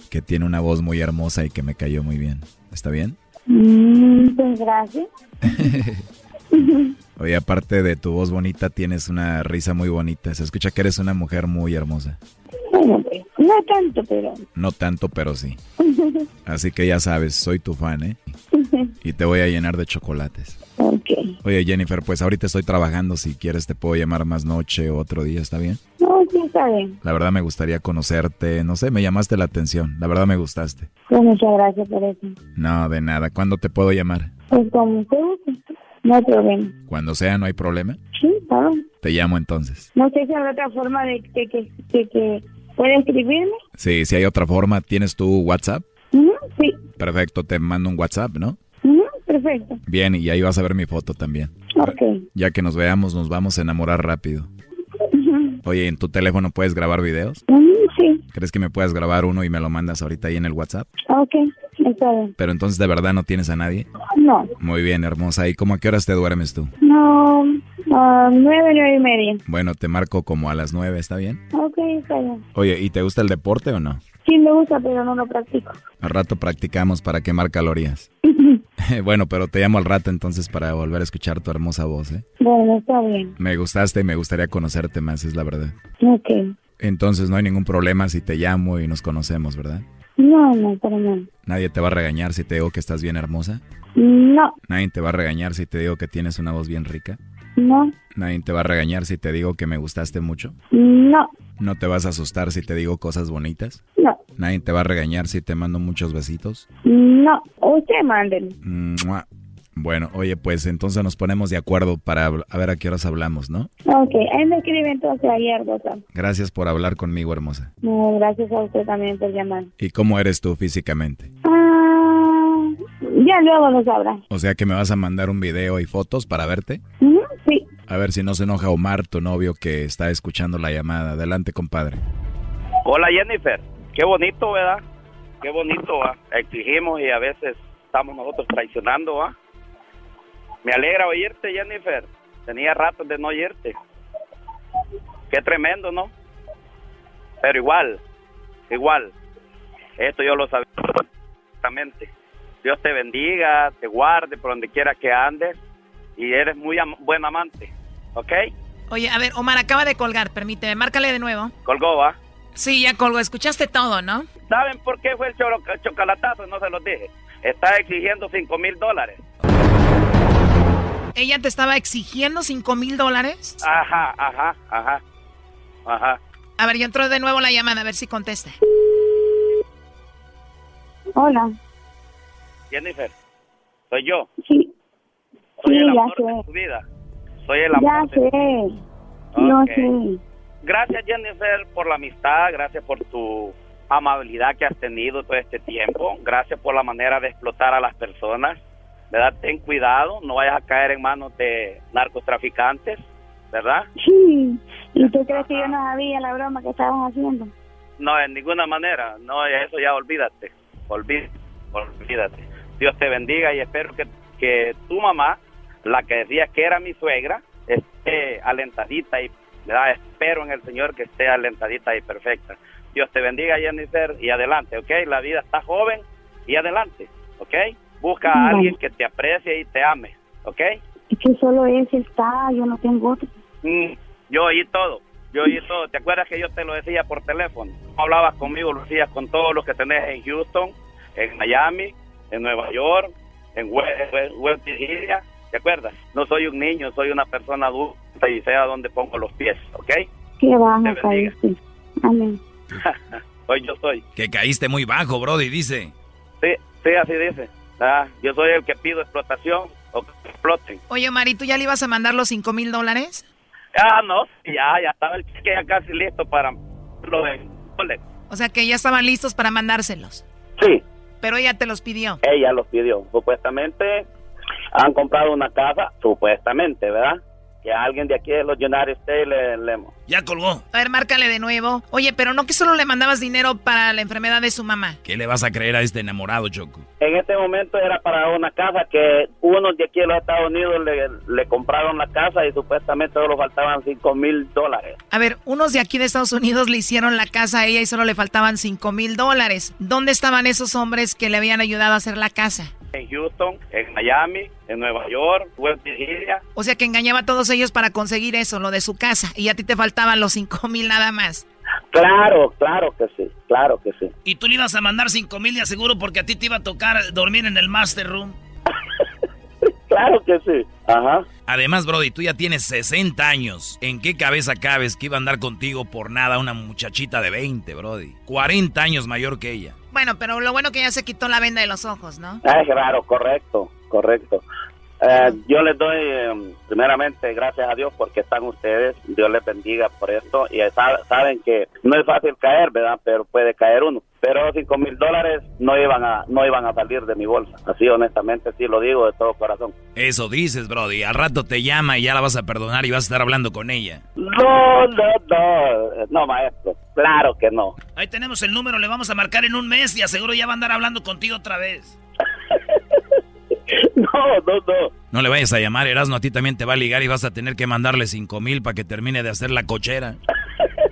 que tiene una voz muy hermosa y que me cayó muy bien. ¿Está bien? Mm, pues gracias. Oye, aparte de tu voz bonita, tienes una risa muy bonita. Se escucha que eres una mujer muy hermosa. Bueno, pues, no tanto, pero... No tanto, pero sí. Así que ya sabes, soy tu fan, ¿eh? Y te voy a llenar de chocolates. ok. Oye, Jennifer, pues ahorita estoy trabajando. Si quieres, te puedo llamar más noche o otro día, ¿está bien? No, sí, está bien. La verdad me gustaría conocerte. No sé, me llamaste la atención. La verdad me gustaste. Pues muchas gracias por eso. No, de nada. ¿Cuándo te puedo llamar? Pues como no hay problema. Cuando sea, no hay problema. Sí, claro. Te llamo entonces. No sé si habrá otra forma de que, que, que, que pueda escribirme. Sí, si hay otra forma, ¿tienes tu WhatsApp? Sí, Perfecto, te mando un WhatsApp, ¿no? Perfecto. Bien, y ahí vas a ver mi foto también. Ok. Ya que nos veamos, nos vamos a enamorar rápido. Oye, ¿en tu teléfono puedes grabar videos? ujú, Sí, ¿Crees que me puedas grabar uno y me lo mandas ahorita ahí en el WhatsApp? ok, está bien. Pero entonces de verdad no tienes a nadie. No, Muy bien, hermosa. ¿Y cómo a qué horas te duermes tú? no, ah, nueve, nueve y media. Bueno, te marco como a las nueve, ¿está bien? Ok, está bien. Oye, ¿y te gusta el deporte o no? Sí me gusta, pero no lo practico. Al rato practicamos para quemar calorías. bueno, pero te llamo al rato entonces para volver a escuchar tu hermosa voz, ¿eh? Bueno, está bien. Me gustaste y me gustaría conocerte más, es la verdad. Ok. Entonces no hay ningún problema si te llamo y nos conocemos, ¿verdad? No, no, pero no. Nadie te va a regañar si te digo que estás bien hermosa. No, Nadie te va a regañar si te digo que tienes una voz bien rica. no, Nadie te va a regañar si te digo que me gustaste mucho. no, No te vas a asustar si te digo cosas bonitas. no, Nadie te va a regañar si te mando muchos besitos. no. Usted. Mua. Bueno, oye, pues entonces nos ponemos de acuerdo para a ver a qué horas hablamos, ¿no? Ok, ahí me escribe entonces ayer, doctor. Gracias por hablar conmigo, hermosa. No, gracias a usted también por llamar. ¿Y cómo eres tú físicamente? Ah, ya luego lo sabrá. O sea que me vas a mandar un video y fotos para verte. A ver si no se enoja Omar, tu novio que está escuchando la llamada. Adelante, compadre. Hola Jennifer, qué bonito, ¿verdad? Qué bonito, ¿va? Exigimos y a veces estamos nosotros traicionando, ¿va? Me alegra oírte, Jennifer. Tenía rato de no oírte. Qué tremendo, ¿no? Pero igual, igual. Esto yo lo sabía perfectamente. Dios te bendiga, te guarde por donde quiera que andes y eres muy am- buen amante, ¿ok? Oye, a ver, Omar acaba de colgar, permíteme, márcale de nuevo. Colgó, ¿va? Sí, ya colgó, escuchaste todo, ¿no? ¿Saben por qué fue el chocolatazo? No se los dije. Está exigiendo 5 mil dólares. Ella te estaba exigiendo 5 mil dólares. Ajá, ajá, ajá, ajá. A ver, yo entro de nuevo la llamada, a ver si contesta. Hola. Jennifer, soy yo. Sí. Soy Sí, el ya amor de sé. tu vida. Soy el Ya amor de sé. Ok. sé. Gracias, Jennifer, por la amistad. Gracias por tu amabilidad que has tenido todo este tiempo. Gracias por la manera de explotar a las personas. ¿Verdad? Ten cuidado, no vayas a caer en manos de narcotraficantes, ¿verdad? Sí. ¿Y tú crees que yo no sabía la broma que estabas haciendo? No, en ninguna manera. No, eso ya olvídate. Olvídate. Olvídate. Dios te bendiga y espero que, que tu mamá, la que decía que era mi suegra, esté alentadita y ¿verdad? Espero en el Señor que esté alentadita y perfecta. Dios te bendiga, Jennifer, y adelante, ¿ok? La vida está joven y adelante, ¿ok? Busca a alguien que te aprecie y te ame, ¿ok? Es que solo ese está, yo no tengo otro. Mm, yo oí todo, yo oí todo. ¿Te acuerdas que yo te lo decía por teléfono? Hablabas conmigo, lo decías con todos los que tenés en Houston, en Miami, en Nueva York, en West, West- West Virginia. ¿Te acuerdas? No soy un niño, soy una persona adulta y sé a dónde pongo los pies, ¿ok? Que vas Te a caer, sí. Amén. Hoy yo soy. Que caíste muy bajo, Brody, dice. Sí, sí, así dice. Ah, yo soy el que pido explotación o que exploten. Oye, Mari, ¿tú ya le ibas a mandar los cinco mil dólares? Ah, no, ya, ya estaba el cheque ya casi listo para lo de dólares. O sea que ya estaban listos para mandárselos. Sí, Pero ella te los pidió. ella los pidió. Supuestamente han comprado una casa, supuestamente, ¿verdad? Que alguien de aquí de los United States le, le- Ya colgó. A ver, márcale de nuevo. Oye, pero no que solo le mandabas dinero para la enfermedad de su mamá. ¿Qué le vas a creer a este enamorado, Choco? En este momento era para una casa que unos de aquí de los Estados Unidos le, le compraron la casa y supuestamente solo faltaban 5 mil dólares. A ver, unos de aquí de Estados Unidos le hicieron la casa a ella y solo le faltaban cinco mil dólares. ¿Dónde estaban esos hombres que le habían ayudado a hacer la casa? En Houston, en Miami, en Nueva York, West Virginia. O sea que engañaba a todos ellos para conseguir eso, lo de su casa. Y a ti te faltaban los cinco mil nada más. Claro, claro que sí, claro que sí. Y tú le ibas a mandar cinco mil de seguro porque a ti te iba a tocar dormir en el master room. Claro que sí. Ajá. Además, Brody, tú ya tienes 60 años. ¿En qué cabeza cabes que iba a andar contigo por nada una muchachita de 20, Brody? 40 años mayor que ella. Bueno, pero lo bueno que ya se quitó la venda de los ojos, ¿no? Ah, claro, correcto, correcto. Eh, yo les doy eh, primeramente gracias a Dios porque están ustedes. Dios les bendiga por esto. Y sa- saben que no es fácil caer, ¿verdad? Pero puede caer uno. Pero cinco mil dólares no iban a no iban a salir de mi bolsa. Así honestamente sí lo digo de todo corazón. Eso dices, Brody. Al rato te llama y ya la vas a perdonar y vas a estar hablando con ella. No, no, no, no, maestro. Claro que no. Ahí tenemos el número, le vamos a marcar en un mes y aseguro ya va a andar hablando contigo otra vez. No, no, no. No le vayas a llamar, Erasmo, a ti también te va a ligar y vas a tener que mandarle 5 mil para que termine de hacer la cochera.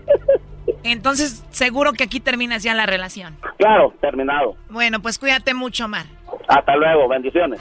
Entonces, seguro que aquí terminas ya la relación. Claro, terminado. Bueno, pues cuídate mucho, Omar. Hasta luego, bendiciones.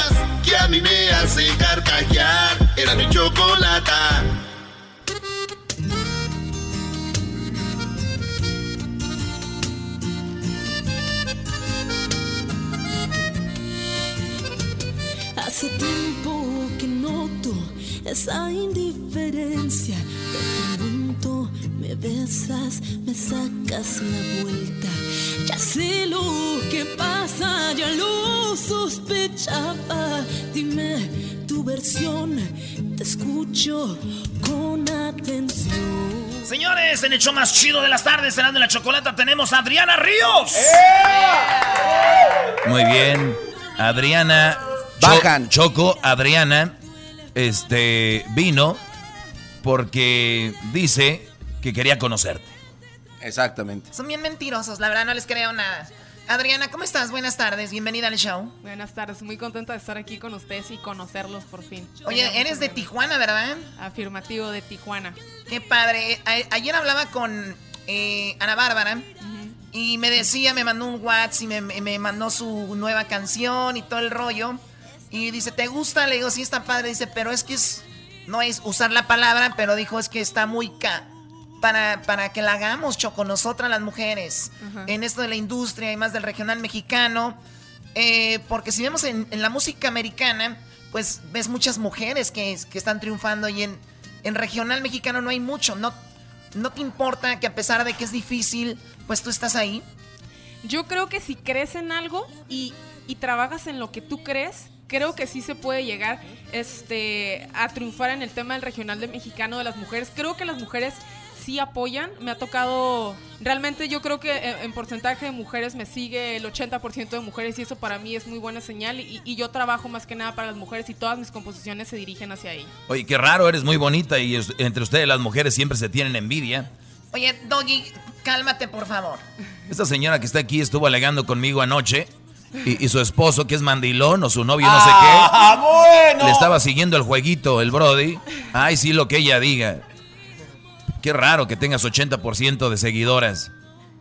carcajear. Era mi chocolata. Hace tiempo que noto esa indiferencia. Te pregunto, me besas, me sacas la vuelta. Ya sé lo que pasa, ya lo sospechaba. Dime tu versión, te escucho con atención. Señores, en el show más chido de las tardes, cenando en la chocolata, tenemos a Adriana Ríos. Muy bien. Adriana. Cho- Choco, Adriana, este, vino porque dice que quería conocerte. Exactamente. Son bien mentirosos, la verdad no les creo nada. Adriana, ¿cómo estás? Buenas tardes, bienvenida al show. Buenas tardes, muy contenta de estar aquí con ustedes y conocerlos por fin. Oye, Tenía eres de. Tijuana, ¿verdad? Afirmativo de Tijuana. Qué padre. A- ayer hablaba con eh, Ana Bárbara y me decía, me mandó un WhatsApp y me, me mandó su nueva canción y todo el rollo. Y dice, ¿te gusta? Le digo, sí, está padre. Dice, pero es que es, no es usar la palabra, pero dijo, es que está muy ca para, para que la hagamos, Choco, nosotras las mujeres, en esto de la industria y más del regional mexicano. Eh, porque si vemos en, en la música americana, pues ves muchas mujeres que, que están triunfando y en, en regional mexicano no hay mucho. No, no te importa que a pesar de que es difícil, pues tú estás ahí. Yo creo que si crees en algo y, y trabajas en lo que tú crees, creo que sí se puede llegar este, a triunfar en el tema del regional de mexicano de las mujeres. Creo que las mujeres sí apoyan. Me ha tocado, realmente yo creo que en, en porcentaje de mujeres me sigue el 80% de mujeres y eso para mí es muy buena señal y, y yo trabajo más que nada para las mujeres y todas mis composiciones se dirigen hacia ahí. Oye, qué raro, eres muy bonita y es- entre ustedes las mujeres siempre se tienen envidia. Oye, Doggy, cálmate, por favor. Esta señora que está aquí estuvo alegando conmigo anoche y, y su esposo, que es mandilón, o su novio, no sé qué. ¡Ah, bueno! Le estaba siguiendo el jueguito, el Brody. Ay, sí, lo que ella diga. Qué raro que tengas 80% de seguidoras.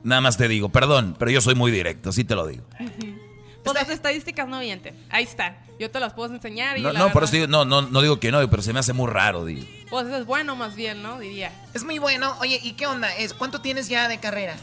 Nada más te digo, perdón, pero yo soy muy directo, sí te lo digo. Pues las estadísticas no mienten. Ahí está. Yo te las puedo enseñar y No, no, por eso digo, no, no, no digo que no, pero se me hace muy raro, digo. Pues eso es bueno más bien, ¿no? Diría. Es muy bueno. Oye, ¿y qué onda? Es, ¿Cuánto tienes ya de carrera?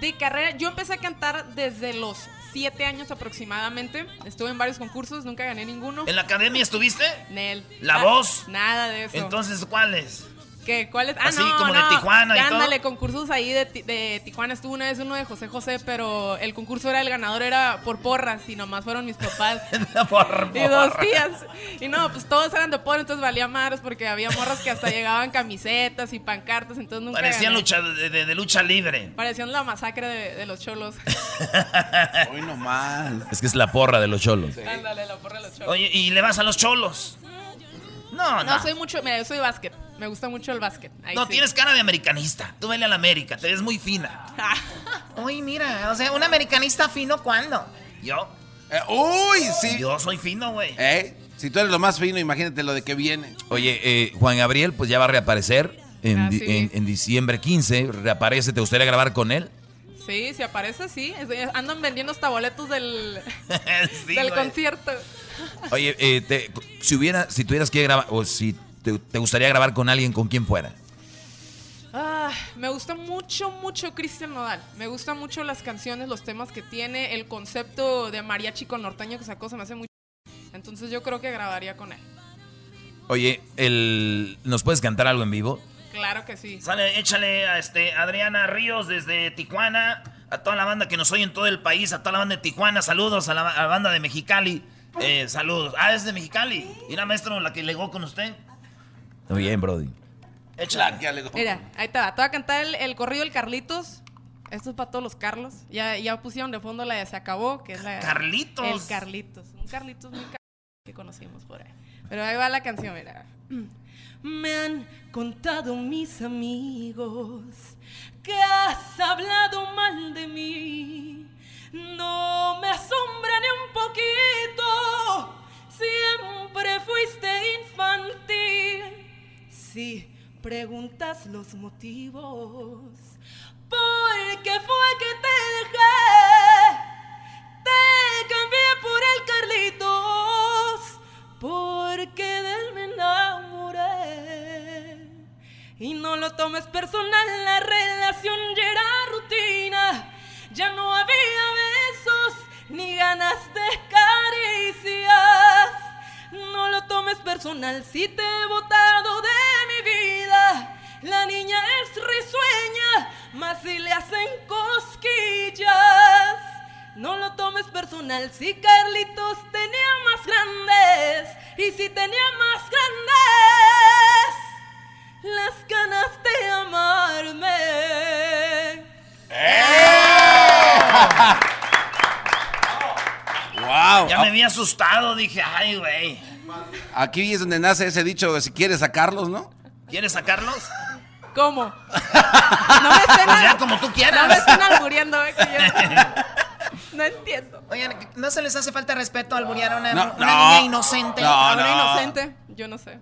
De carrera, yo empecé a cantar desde los siete años aproximadamente. Estuve en varios concursos, nunca gané ninguno. ¿En la academia estuviste? Nel. ¿La Ah, voz? Nada de eso. Entonces, ¿cuáles? ¿Qué? ¿Cuál es? Ah, Así no, como de. Tijuana y todo. Ándale, concursos ahí de, Ti- de Tijuana. Estuvo una vez uno de José José, pero el concurso era el ganador, era por porras y nomás fueron mis papás. Por y dos porras. tías. Y no, pues todos eran de porra, entonces valía madres porque había morras que hasta llegaban camisetas y pancartas, entonces nunca Parecían gané. lucha de, de- de lucha libre. Parecían la masacre de, de los cholos. Hoy nomás. Es que es la porra de los cholos. Ándale, la porra de los cholos. Oye, ¿y le vas a los cholos? No, no. No, soy mucho, mira, yo soy básquet. Me gusta mucho el básquet. Ahí No, sí. tienes cara de americanista. Tú vele a la América, te ves muy fina. Uy, mira, o sea, un americanista fino, ¿cuándo? ¿Yo? Eh, uy, sí. Yo soy fino, güey. ¿Eh? Si tú eres lo más fino, imagínate lo de que viene. Oye, eh, Juan Gabriel, pues ya va a reaparecer en, Ah, sí. en- en diciembre 15. Reaparece, ¿te gustaría grabar con él? Sí, si aparece, sí. Andan vendiendo hasta boletos del, Sí, del concierto. Oye, eh, te- si hubiera, si tuvieras que grabar, o si te, te gustaría grabar con alguien, ¿con quién fuera? Ah, me gusta mucho, mucho Cristian Nodal. Me gustan mucho las canciones, los temas que tiene, el concepto de mariachi con norteño que sacó se me hace muy... Entonces yo creo que grabaría con él. Oye, el, ¿nos puedes cantar algo en vivo? Claro que sí. Sale, échale a este Adriana Ríos desde Tijuana, a toda la banda que nos oye en todo el país, a toda la banda de Tijuana, saludos a la, a la banda de Mexicali, eh, saludos. Ah, es de Mexicali. ¿Y la maestro la que legó con usted? Muy bien, Brody. Échale. Mira, ahí te va. Te voy a cantar el, el corrido del Carlitos. Esto es para todos los Carlos. Ya, ya pusieron de fondo la de Se Acabó, que es la... Carlitos. El Carlitos. Un Carlitos muy car- que conocimos por ahí. Pero ahí va la canción, mira. Me han contado mis amigos que has hablado mal de mí. No me asombra ni un poquito. Siempre fuiste infantil. Si preguntas los motivos, ¿por qué fue que te dejé? Te cambié por el Carlitos, porque de él me enamoré. Y no lo tomes personal, la relación ya era rutina. Ya no había besos ni ganas de caricias. No lo tomes personal si te he botado de mi vida. La niña es risueña, más si le hacen cosquillas. No lo tomes personal si Carlitos tenía más grandes y si tenía más grandes las ganas de amarme. ¡Wow! Ya me había asustado, dije, ay, güey. Aquí es donde nace ese dicho, si quieres sacarlos, ¿no? ¿Quieres sacarlos? ¿Cómo? No me estén, Pues ya como tú quieras. No me estén albureando, ¿eh? que yo- No entiendo. Oigan, ¿no se les hace falta respeto al alburear a una, No, una no. niña inocente? No, ¿A una no. inocente? Yo no sé.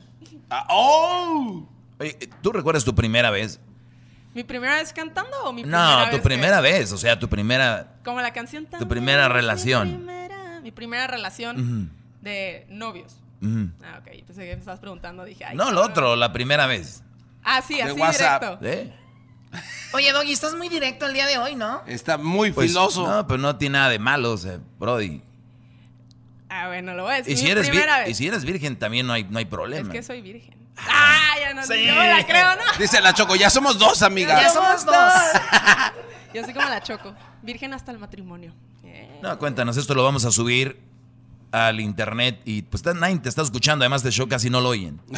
Ah, ¡Oh! Oye, ¿tú recuerdas tu primera vez? ¿Mi primera vez cantando o mi primera No, vez tu que- primera vez, o sea, tu primera, Como la canción tan tu primera relación. Mi primera, mi primera relación de novios. Ah, ok. Pensé que me estabas preguntando. Dije, ay. No, lo otro, la primera vez. Ah, sí, así WhatsApp. directo. ¿Eh? Oye, Doggy, estás muy directo el día de hoy, ¿no? Está muy Pues, filoso. No, pero no tiene nada de malo, o sea, Brody. Ah, bueno, lo voy a decir. Y si, mi eres vir- primera vez. y si eres virgen también no hay, no hay Es problema. que soy virgen. Ah, ya no, Sí. no la creo, ¿no? Dice la Choco, ya somos dos, amiga. Ya somos dos. Yo soy como la Choco. Virgen hasta el matrimonio. No, cuéntanos, esto lo vamos a subir al internet y pues nadie te está escuchando, además de show casi no lo oyen.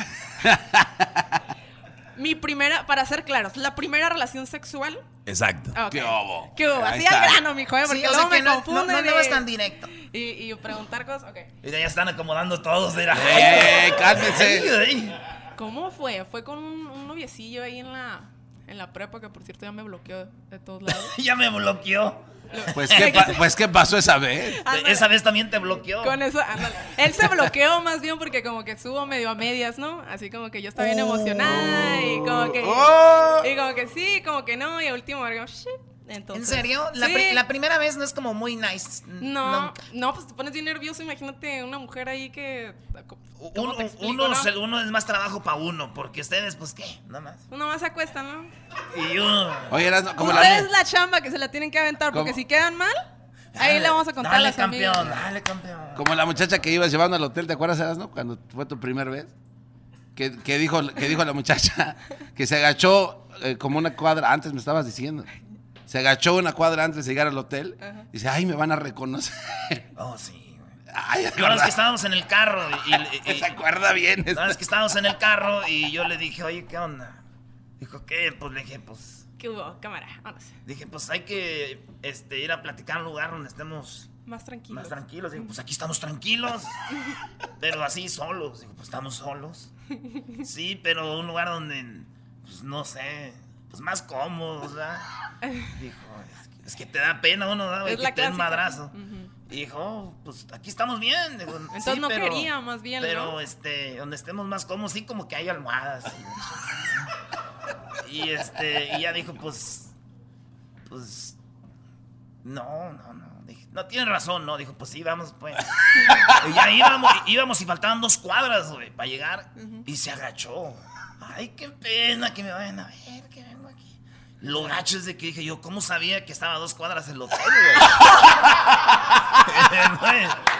mi primera, para ser claros, la primera relación sexual. Exacto. Ah, ok. ¿Qué hubo? ¿Qué hubo? Ahí Así al grano, mijo, ¿eh? Porque Sí, o luego me no- confunden. no- no- no es tan directo. Y, y preguntar cosas, ok. Y ya están acomodando todos. ¡Eh, cálmense! Ay, ay. ¿Cómo fue? Fue con un, un noviecillo ahí en la, en la prepa que, por cierto, ya me bloqueó de todos lados. Ya me bloqueó. Pues ¿qué, pa- pues, ¿qué pasó esa vez? Ándale. Esa vez también te bloqueó. Con eso, ándale. Él se bloqueó más bien porque como que subo medio a medias, ¿no? Así como que yo estaba bien emocionada y como que... Oh. Y como que sí, como que no, y a último digo, shit. Entonces, ¿En serio? La, Sí. pri- la primera vez no es como muy nice. No, Nunca. no, pues te pones bien nervioso, imagínate una mujer ahí que... ¿cómo Uno, te explico, uno, no? uno es más trabajo para uno, porque ustedes, pues, ¿qué? Nada más. Uno más se acuesta, ¿no? Y yo... Oye, eras como la... Ustedes la chamba que se la tienen que aventar, porque si quedan mal, ahí le vamos a contar a Dale, las amigas. campeón, dale, campeón. Como la muchacha que ibas llevando al hotel, ¿te acuerdas, Eras, no? Cuando fue tu primera vez. Que, que dijo, que dijo la muchacha que se agachó eh, como una cuadra, antes me estabas diciendo. Se agachó una cuadra antes de llegar al hotel. Dice, ay, me van a reconocer. Oh, sí. Ay, La verdad es que estábamos en el carro y... y- y- Se acuerda bien. La verdad es que estábamos en el carro y yo le dije, oye, ¿qué onda? Dijo, ¿qué? Pues le dije, pues... ¿Qué hubo? Cámara, vámonos. Dije, pues hay que este, ir a platicar a un lugar donde estemos Más tranquilo. más tranquilos. Digo, pues aquí estamos tranquilos, pero así solos. Digo, pues estamos solos. Sí, pero un lugar donde, pues no sé, pues más cómodo, ¿verdad? Dijo, es que, es que te da pena uno, ¿verdad? Es que te den un madrazo. Dijo, oh, pues aquí estamos bien. Digo, Entonces "Sí, no pero- quería, más bien, Pero, ¿no? este, donde estemos más cómodos, sí, como que hay almohadas. Y, y, este, y ya dijo, pues, pues, no, no, no. Dije, no, tiene razón, no. Dijo, pues sí, vamos, pues. Y ya íbamos, íbamos y faltaban dos cuadras, güey, para llegar. Y se agachó. Ay, qué pena que me vayan a ver, aquí. Lo gacho es de que dije yo, ¿cómo sabía que estaba a dos cuadras el hotel, güey?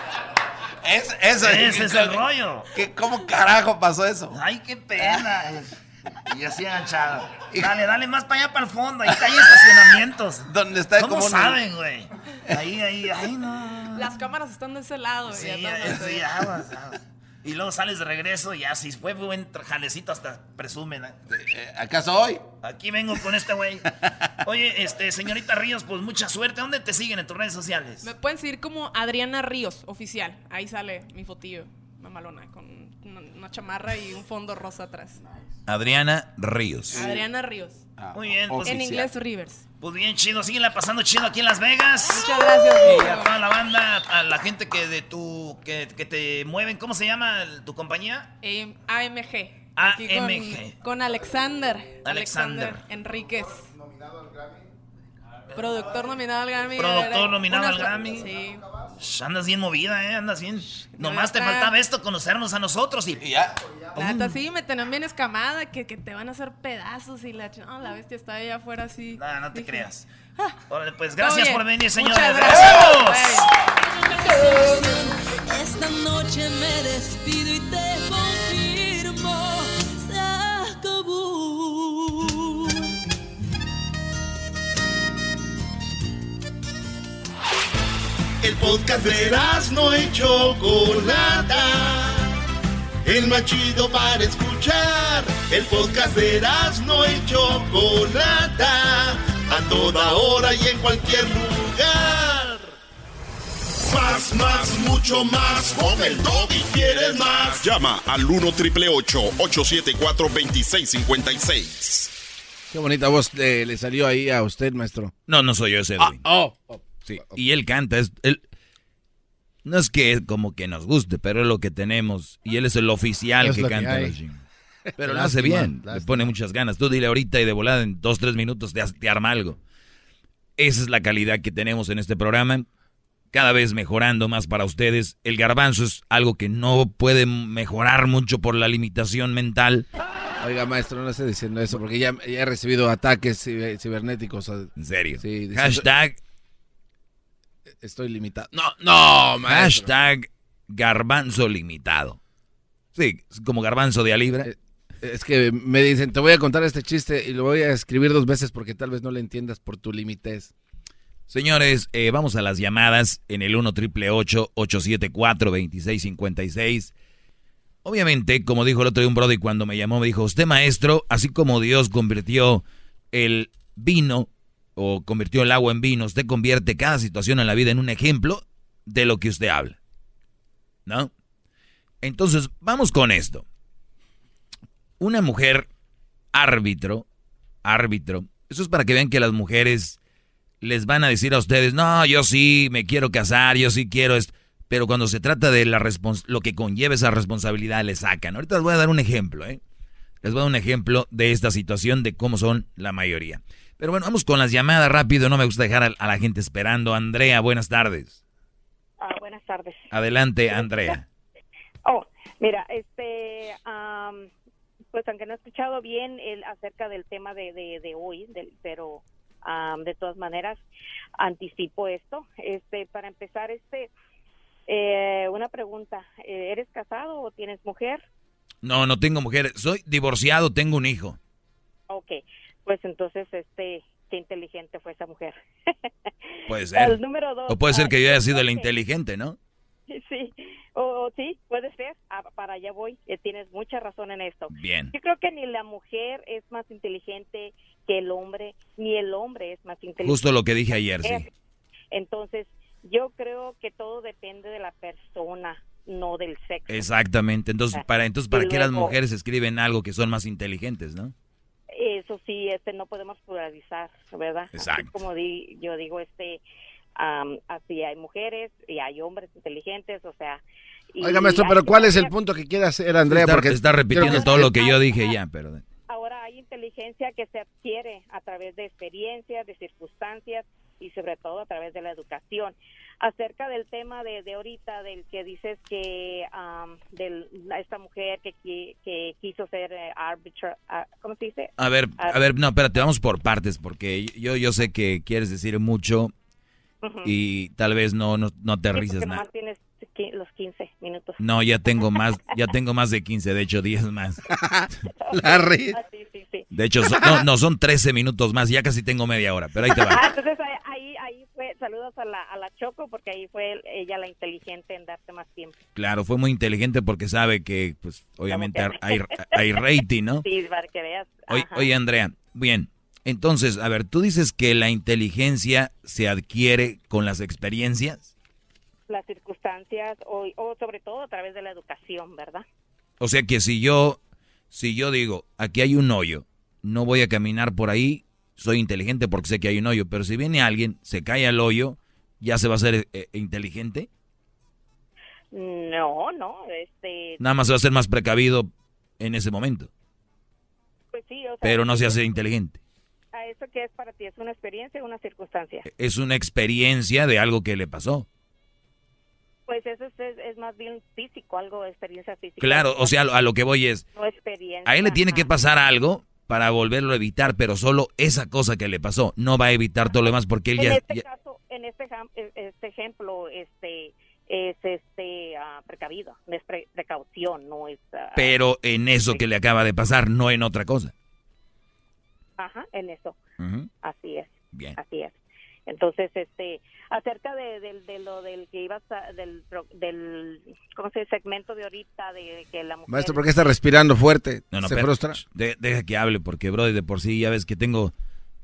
Es, eso, Ese es el rollo. ¿Qué, ¿Cómo carajo pasó eso? Ay, qué pena. Y así agachado. Dale, dale más para allá para el fondo. Ahí hay estacionamientos. ¿Dónde está ¿Cómo como una- saben, güey? Ahí, ahí, ay, no. Las cámaras están de ese lado. Sí, ya sí. Y luego sales de regreso y ya, si fue buen jalecito, hasta presumen. ¿eh? ¿Acaso hoy? Aquí vengo con este güey. Oye, este, señorita Ríos, pues mucha suerte. ¿Dónde te siguen en tus redes sociales? Me pueden seguir como Adriana Ríos, oficial. Ahí sale mi fotillo, mamalona, con una, una chamarra y un fondo rosa atrás. Adriana Ríos. Adriana Ríos. Muy bien. Pues, en inglés Rivers. Pues bien chido, síguela pasando chido aquí en Las Vegas. Muchas gracias. Y a toda la banda, a la gente que de tu, que, que te mueven, ¿cómo se llama tu compañía? Eh, AMG. Con- AMG. Con, Alexander. Alexander. Enríquez. Productor nominado al Grammy. Productor nominado Unas- al Grammy. Sí. Andas bien movida, ¿eh? Andas bien. Nomás te faltaba esto, conocernos a nosotros y, ya. La neta, sí, me tenían bien escamada, que, que te van a hacer pedazos y la... No, la bestia está allá afuera así. No, no te Dije, creas. "Ah, Órale, pues gracias por venir, señores. muchas gracias. Esta noche me despido y te confirmo, El podcast de no y Chocolata. El más chido para escuchar. El podcast de no y Chocolata. A toda hora y en cualquier lugar. Más, más, mucho más. Con el y quieres más. Llama al 1 triple 874 2656. Qué bonita voz le, le salió ahí a usted, maestro. No, no soy yo ese Edwin. oh. Sí, y él canta, es, él, no es que como que nos guste, pero es lo que tenemos. Y él es el oficial Es que canta los. Pero lo hace Lástima, bien, le pone muchas ganas. Tú dile ahorita y de volada en dos, tres minutos te, te arma algo. Esa es la calidad que tenemos en este programa. Cada vez mejorando más para ustedes. El garbanzo es algo que no puede mejorar mucho por la limitación mental. Oiga, maestro, no esté diciendo eso, porque ya, ya he recibido ataques ciber- cibernéticos. En serio. Sí, Hashtag, Estoy limitado. No, no, maestro. hashtag garbanzo limitado. Sí, como garbanzo de a libre. Es que me dicen, te voy a contar este chiste y lo voy a escribir dos veces porque tal vez no le entiendas por tu limitez. Señores, eh, vamos a las llamadas en el 1 triple 874 2656. Obviamente, como dijo el otro día un brother cuando me llamó, me dijo, usted maestro, así como Dios convirtió el vino o convirtió el agua en vino, usted convierte cada situación en la vida en un ejemplo de lo que usted habla. ¿No? Entonces, vamos con esto. Una mujer árbitro, árbitro, eso es para que vean que las mujeres les van a decir a ustedes, no, yo sí me quiero casar, yo sí quiero esto. Pero cuando se trata de la lo que conlleva esa responsabilidad, le sacan. Ahorita les voy a dar un ejemplo, ¿eh? Les voy a dar un ejemplo de esta situación, de cómo son la mayoría. Pero bueno, vamos con las llamadas rápido, no me gusta dejar a, la gente esperando. Andrea, buenas tardes. Ah, buenas tardes. Adelante, Andrea. Oh, mira, este, pues aunque no he escuchado bien el, acerca del tema de, de, hoy, del, pero de todas maneras anticipo esto. Este, para empezar, este, eh, una pregunta, eh, ¿eres casado o tienes mujer? No, no tengo mujer, soy divorciado, tengo un hijo. Ok, pues entonces, este, qué inteligente fue esa mujer. Puede ser. El número dos, o puede ser que yo haya sido ah, el inteligente, ¿no? Sí, o sí, puede ser. Ah, para allá voy. Eh, tienes mucha razón en esto. Bien. Yo creo que ni la mujer es más inteligente que el hombre, ni el hombre es más inteligente. Justo lo que dije ayer, sí. Entonces, yo creo que todo depende de la persona, no del sexo. Exactamente. Entonces, para entonces para qué las mujeres escriben algo que son más inteligentes, ¿no? Eso sí, este no podemos pluralizar, ¿verdad? Exacto. como di, yo digo, este así hay mujeres y hay hombres inteligentes, o sea, Oiga, maestro, pero ¿cuál es el punto que quiere hacer Andrea? Porque está repitiendo todo lo que yo dije ya, pero ahora hay inteligencia que se adquiere a través de experiencias, de circunstancias y sobre todo a través de la educación. Acerca del tema de, de ahorita, del que dices que de esta mujer que, que quiso ser eh, árbitro, ah, ¿cómo se dice? A ver, a ver, no, espérate, vamos por partes, porque yo, yo sé que quieres decir mucho y tal vez no, no, no te sí, nada. tienes los 15 minutos. No, ya tengo más, ya tengo más de 15, de hecho 10 más. La. Ah, de hecho, no, no, son 13 minutos más, ya casi tengo media hora, pero ahí te va. Ah, entonces ahí, ahí fue, saludos a la, a la Choco, porque ahí fue ella la inteligente en darte más tiempo. Claro, fue muy inteligente porque sabe que, pues, obviamente hay, hay rating, ¿no? Sí, para que veas. Oye, oye, Andrea, bien, entonces, a ver, tú dices que la inteligencia se adquiere con las experiencias. Las circunstancias o, sobre todo a través de la educación, ¿verdad? O sea que si yo, si yo digo, aquí hay un hoyo, no voy a caminar por ahí, soy inteligente porque sé que hay un hoyo, pero si viene alguien, se cae al hoyo, ¿ya se va a ser eh, eh, inteligente? No, no, este... Nada más se va a ser más precavido en ese momento. Pues sí, o sea, pero no se hace inteligente eso qué es para ti? ¿Es una experiencia o una circunstancia? Es una experiencia de algo que le pasó. Pues eso es, más bien físico, algo de experiencia física. Claro, o sea, a lo que voy es... No experiencia. A él le tiene que pasar algo para volverlo a evitar, pero solo esa cosa que le pasó no va a evitar todo lo demás porque él en ya... Este caso, en este, e, este ejemplo, este es este uh, precavido, es precaución, no es... Ah, pero en eso que le acaba de pasar, no en otra cosa. Ajá, en eso. Así es. Bien. Así es. Entonces, este, acerca de, de, lo del que ibas del, del, ¿cómo se dice? Segmento de ahorita, de que la mujer... Maestro, ¿por qué está respirando fuerte? No, no, ¿Se frustra? deja que hable, porque, bro, de por sí ya ves que tengo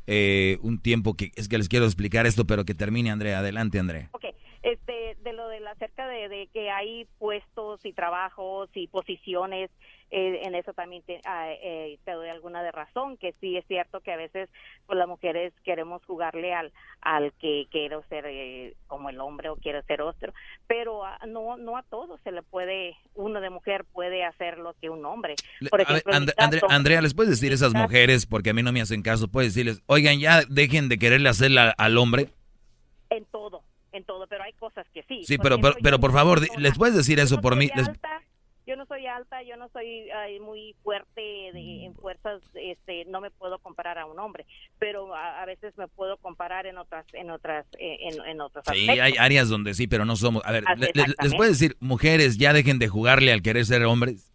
eh, un tiempo que es que les quiero explicar esto, pero que termine, Andrea. Adelante, Andrea. Ok, este, de lo de acerca de, de que hay puestos y trabajos y posiciones eh, en eso también ah, eh, te, doy alguna de razón, que sí es cierto que a veces pues las mujeres queremos jugarle al, al que quiero ser eh, como el hombre o quiero ser otro, pero no, no a todos se le puede, uno de mujer puede hacer lo que un hombre. Por ejemplo, Andrea, ¿les puedes decir a esas mujeres, porque a mí no me hacen caso, puedes decirles, oigan, ya dejen de quererle hacerla al hombre? En todo, en todo, pero hay cosas que sí. Sí, pero, pero, por favor, ¿les puedes decir eso por mí? yo no soy alta, yo no soy muy fuerte en fuerzas, este, no me puedo comparar a un hombre, pero a, veces me puedo comparar en otras, en otras, eh, en, en otros Sí, hay áreas donde sí, pero no somos. A ver, les puedes decir, mujeres, ya dejen de jugarle al querer ser hombres.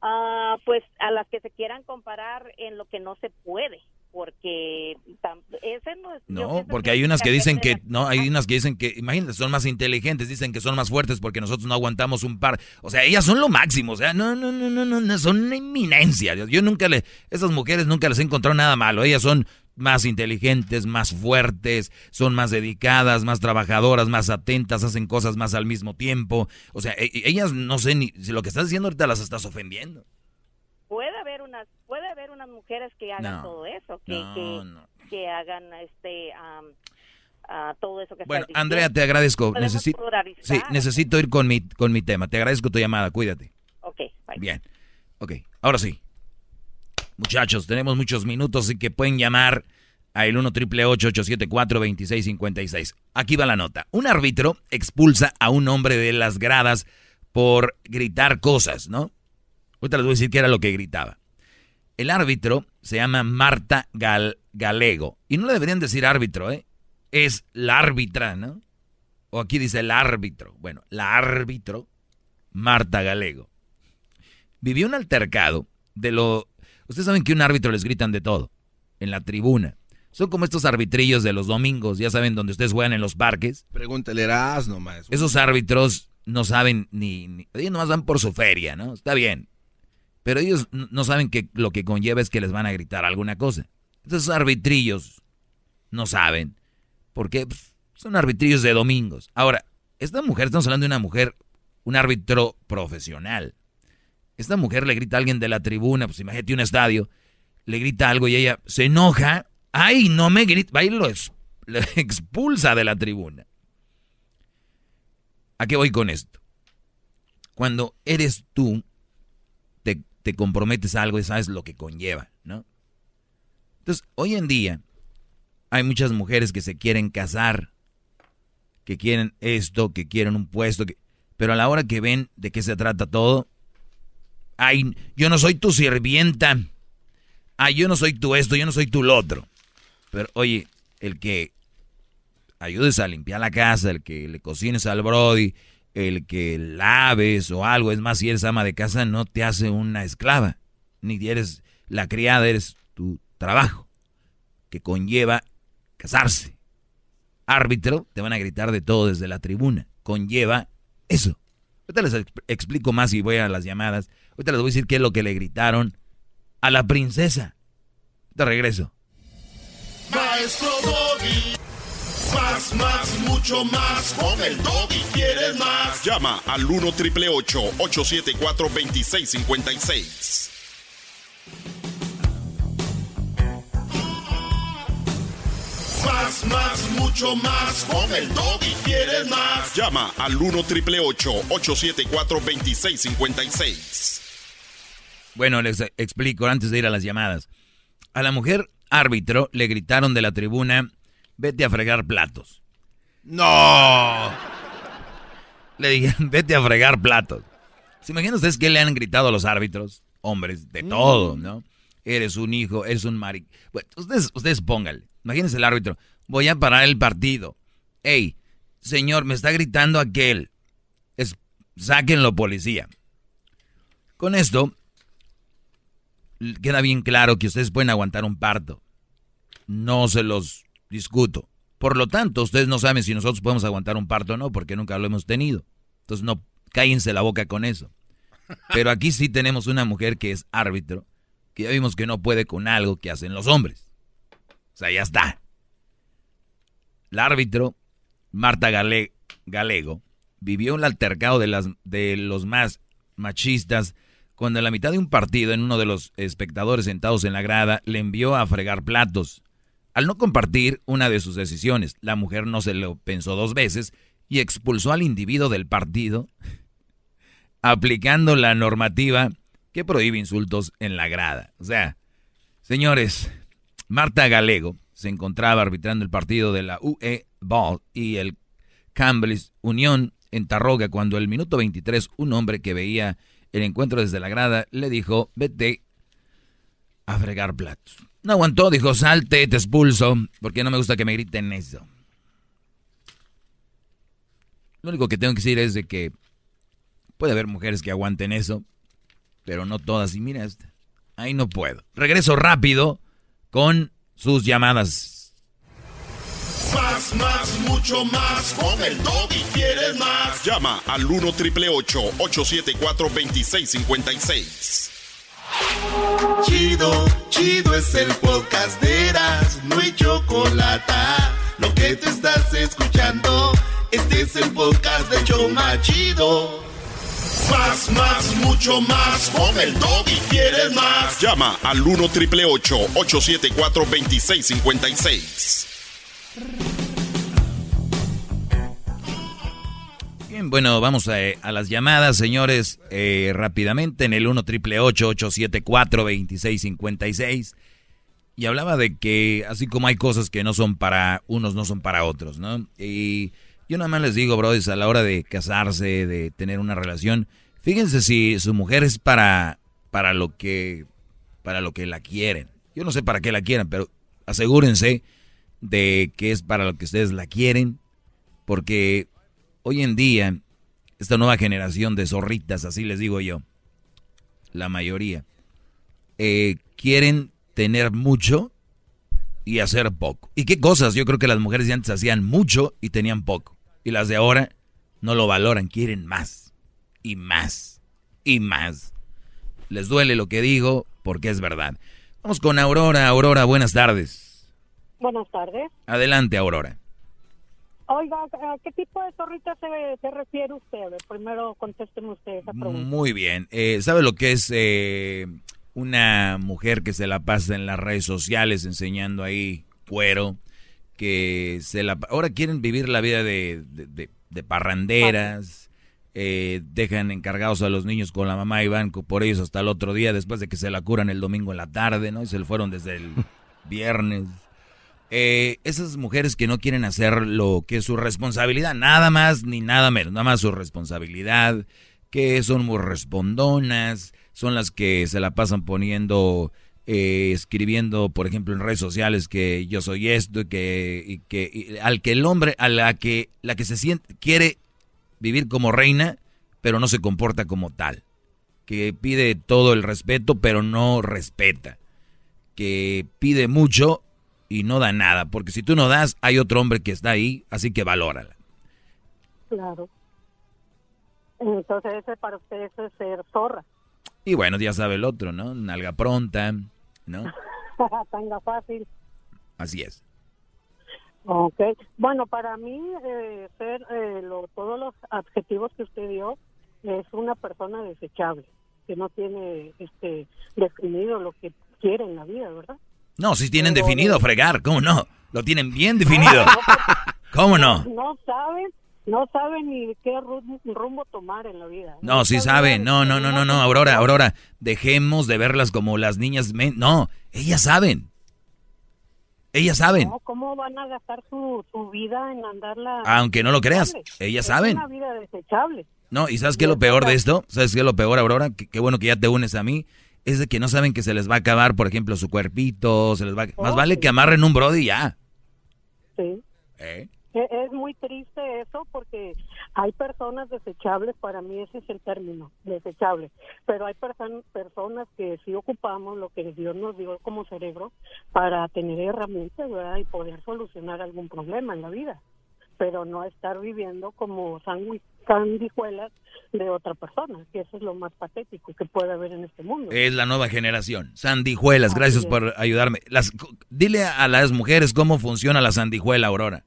Ah, pues a las que se quieran comparar en lo que no se puede. Porque ese no es... No, porque hay unas que dicen que, no, hay unas que dicen que, imagínate, son más inteligentes, dicen que son más fuertes porque nosotros no aguantamos un par. O sea, ellas son lo máximo, o sea, no, no, no, no, no, son una eminencia. Yo, yo nunca le, esas mujeres nunca les he encontrado nada malo. Ellas son más inteligentes, más fuertes, son más dedicadas, más trabajadoras, más atentas, hacen cosas más al mismo tiempo. O sea, e- e- ellas no sé ni, si lo que estás diciendo ahorita las estás ofendiendo. puede puede haber unas mujeres que hagan No, todo eso que no, que, que hagan este ah, todo eso que Bueno, estás Andrea, te agradezco. Pluralizar. sí, necesito ir con mi, con mi tema. Te agradezco tu llamada, cuídate. Ok, bye. Bien. Ok, ahora sí. Muchachos, tenemos muchos minutos y que pueden llamar al 1 triple 874 2656 Aquí va la nota. Un árbitro expulsa a un hombre de las gradas por gritar cosas, ¿no? Ahorita les voy a decir qué era lo que gritaba. El árbitro se llama Marta Gal- Galego. Y no le deberían decir árbitro, ¿eh? Es la árbitra, ¿no? O aquí dice el árbitro. Bueno, la árbitro, Marta Galego. Vivió un altercado de lo... Ustedes saben que un árbitro les gritan de todo. En la tribuna. Son como estos arbitrillos de los domingos, ya saben, donde ustedes juegan en los parques. Pregúntale, eras nomás. Esos árbitros no saben ni, ni- Ellos nomás van por su feria, ¿no? Está bien. Pero ellos no saben que lo que conlleva es que les van a gritar alguna cosa. Esos arbitrillos no saben. Porque pf, son arbitrillos de domingos. Ahora, esta mujer, estamos hablando de una mujer, un árbitro profesional. Esta mujer le grita a alguien de la tribuna, pues imagínate un estadio, le grita algo y ella se enoja. ¡Ay, no me grita! Va y lo expulsa de la tribuna. ¿A qué voy con esto? Cuando eres tú, te, te comprometes a algo y sabes lo que conlleva, ¿no? Entonces, hoy en día, hay muchas mujeres que se quieren casar, que quieren esto, que quieren un puesto, que- pero a la hora que ven de qué se trata todo, ay, yo no soy tu sirvienta, ay, yo no soy tu esto, yo no soy tu lo otro. Pero oye, el que ayudes a limpiar la casa, el que le cocines al Brody, el que laves o algo, es más, si eres ama de casa, no te hace una esclava, ni eres la criada, eres tu trabajo, que conlleva casarse. Árbitro, te van a gritar de todo desde la tribuna, conlleva eso. Ahorita les exp- explico más y voy a las llamadas. Ahorita les voy a decir qué es lo que le gritaron a la princesa. Te regreso. Maestro Doggy. Más, más, mucho más. Con el Doggy quieres más. Llama al 1 triple 874 2656. Más, más, mucho más. Con el Doggy quieres más. Llama al 1 triple 874 2656. Bueno, les explico antes de ir a las llamadas. A la mujer árbitro le gritaron de la tribuna, vete a fregar platos. No. Le dijeron, vete a fregar platos. ¿Se imaginan ustedes qué le han gritado a los árbitros? Hombres, de todo, ¿no? Eres un hijo, eres un maric... Bueno, ustedes, ustedes pónganle. Imagínense el árbitro. Voy a parar el partido. Ey, señor, me está gritando aquel. Es, sáquenlo, policía. Con esto, queda bien claro que ustedes pueden aguantar un parto. No se los discuto. Por lo tanto, ustedes no saben si nosotros podemos aguantar un parto o no, porque nunca lo hemos tenido. Entonces, no cállense la boca con eso. Pero aquí sí tenemos una mujer que es árbitro, que ya vimos que no puede con algo que hacen los hombres. O sea, ya está. El árbitro, Marta Gale- Galego, vivió un altercado de los más machistas cuando en la mitad de un partido, en uno de los espectadores sentados en la grada, le envió a fregar platos. Al no compartir una de sus decisiones, la mujer no se lo pensó dos veces y expulsó al individuo del partido, aplicando la normativa que prohíbe insultos en la grada. O sea, señores, Marta Galego se encontraba arbitrando el partido de la UE Ball y el Campbell's Unión en Tarroga cuando el minuto 23 un hombre que veía el encuentro desde la grada le dijo, vete a fregar platos. No aguantó, dijo, salte, te expulso, porque no me gusta que me griten eso. Lo único que tengo que decir es de que puede haber mujeres que aguanten eso, pero no todas. Y mira esta, ahí no puedo. Regreso rápido con sus llamadas. Más, más, mucho más. Con el y quieres más. Llama al 1 triple 874 2656. Chido, chido es el podcast de Eras, no hay chocolate. Lo que te estás escuchando, este es el podcast de Choma Chido. Más, más, mucho más. Con el y quieres más. Llama al 1 triple 874 2656. Bueno, vamos a, a las llamadas, señores, eh, rápidamente en el 1 triple 874 2656 Y hablaba de que así como hay cosas que no son para unos, no son para otros, ¿no? Y yo nada más les digo, brothers, a la hora de casarse, de tener una relación, fíjense si su mujer es para, para lo que, para lo que la quieren. Yo no sé para qué la quieran, pero asegúrense de que es para lo que ustedes la quieren, porque hoy en día, esta nueva generación de zorritas, así les digo yo, la mayoría, eh, quieren tener mucho y hacer poco. ¿Y qué cosas? Yo creo que las mujeres de antes hacían mucho y tenían poco. Y las de ahora no lo valoran, quieren más y más y más. Les duele lo que digo porque es verdad. Vamos con Aurora. Aurora, buenas tardes. Buenas tardes. Adelante, Aurora. Oiga, ¿a qué tipo de zorrita se, se refiere usted? Primero contésteme usted esa pregunta. Muy bien. Eh, ¿Sabe lo que es eh, una mujer que se la pasa en las redes sociales enseñando ahí cuero? Que se la... Ahora quieren vivir la vida de, de, de, parranderas. Eh, dejan encargados a los niños con la mamá y van por ellos hasta el otro día después de que se la curan el domingo en la tarde, ¿no? Y se le fueron desde el viernes. Eh, esas mujeres que no quieren hacer lo que es su responsabilidad, nada más ni nada menos, nada más su responsabilidad, que son muy respondonas, son las que se la pasan poniendo, eh, escribiendo, por ejemplo, en redes sociales que yo soy esto y que, al que el hombre, a la que, la que se siente, quiere vivir como reina, pero no se comporta como tal, que pide todo el respeto, pero no respeta, que pide mucho y no da nada, porque si tú no das, hay otro hombre que está ahí, así que valórala. Claro. Entonces ese para usted eso es ser zorra. Y bueno, ya sabe el otro, ¿no? Nalga pronta, ¿no? Tanga fácil. Así es. Ok. Bueno, para mí, eh, ser eh, lo, todos los adjetivos que usted dio, es una persona desechable, que no tiene este definido lo que quiere en la vida, ¿verdad? No, si tienen definido fregar, ¿cómo no? Lo tienen bien definido. ¿Cómo no? No saben, no saben ni qué rumbo tomar en la vida. No, sí saben. No, no, no, no, no, Aurora, Aurora, dejemos de verlas como las niñas. No, ellas saben. Ellas saben. No, ¿Cómo van a gastar su, su vida en andarla? Aunque no lo creas, ellas saben. Es una vida desechable. No, ¿y sabes qué es lo peor de esto? ¿Sabes qué es lo peor, Aurora? Qué bueno que ya te unes a mí es de que no saben que se les va a acabar, por ejemplo, su cuerpito, se les va Más vale que amarren un brody ya. Sí. ¿Eh? Es muy triste eso porque hay personas desechables, para mí ese es el término, desechables, pero hay personas que sí ocupamos lo que Dios nos dio como cerebro para tener herramientas ¿verdad? y poder solucionar algún problema en la vida, pero no estar viviendo como sanguijuelas de otra persona, que eso es lo más patético que puede haber en este mundo. Es la nueva generación. Sandijuelas, gracias por ayudarme. Las, dile a las mujeres cómo funciona la sandijuela, Aurora.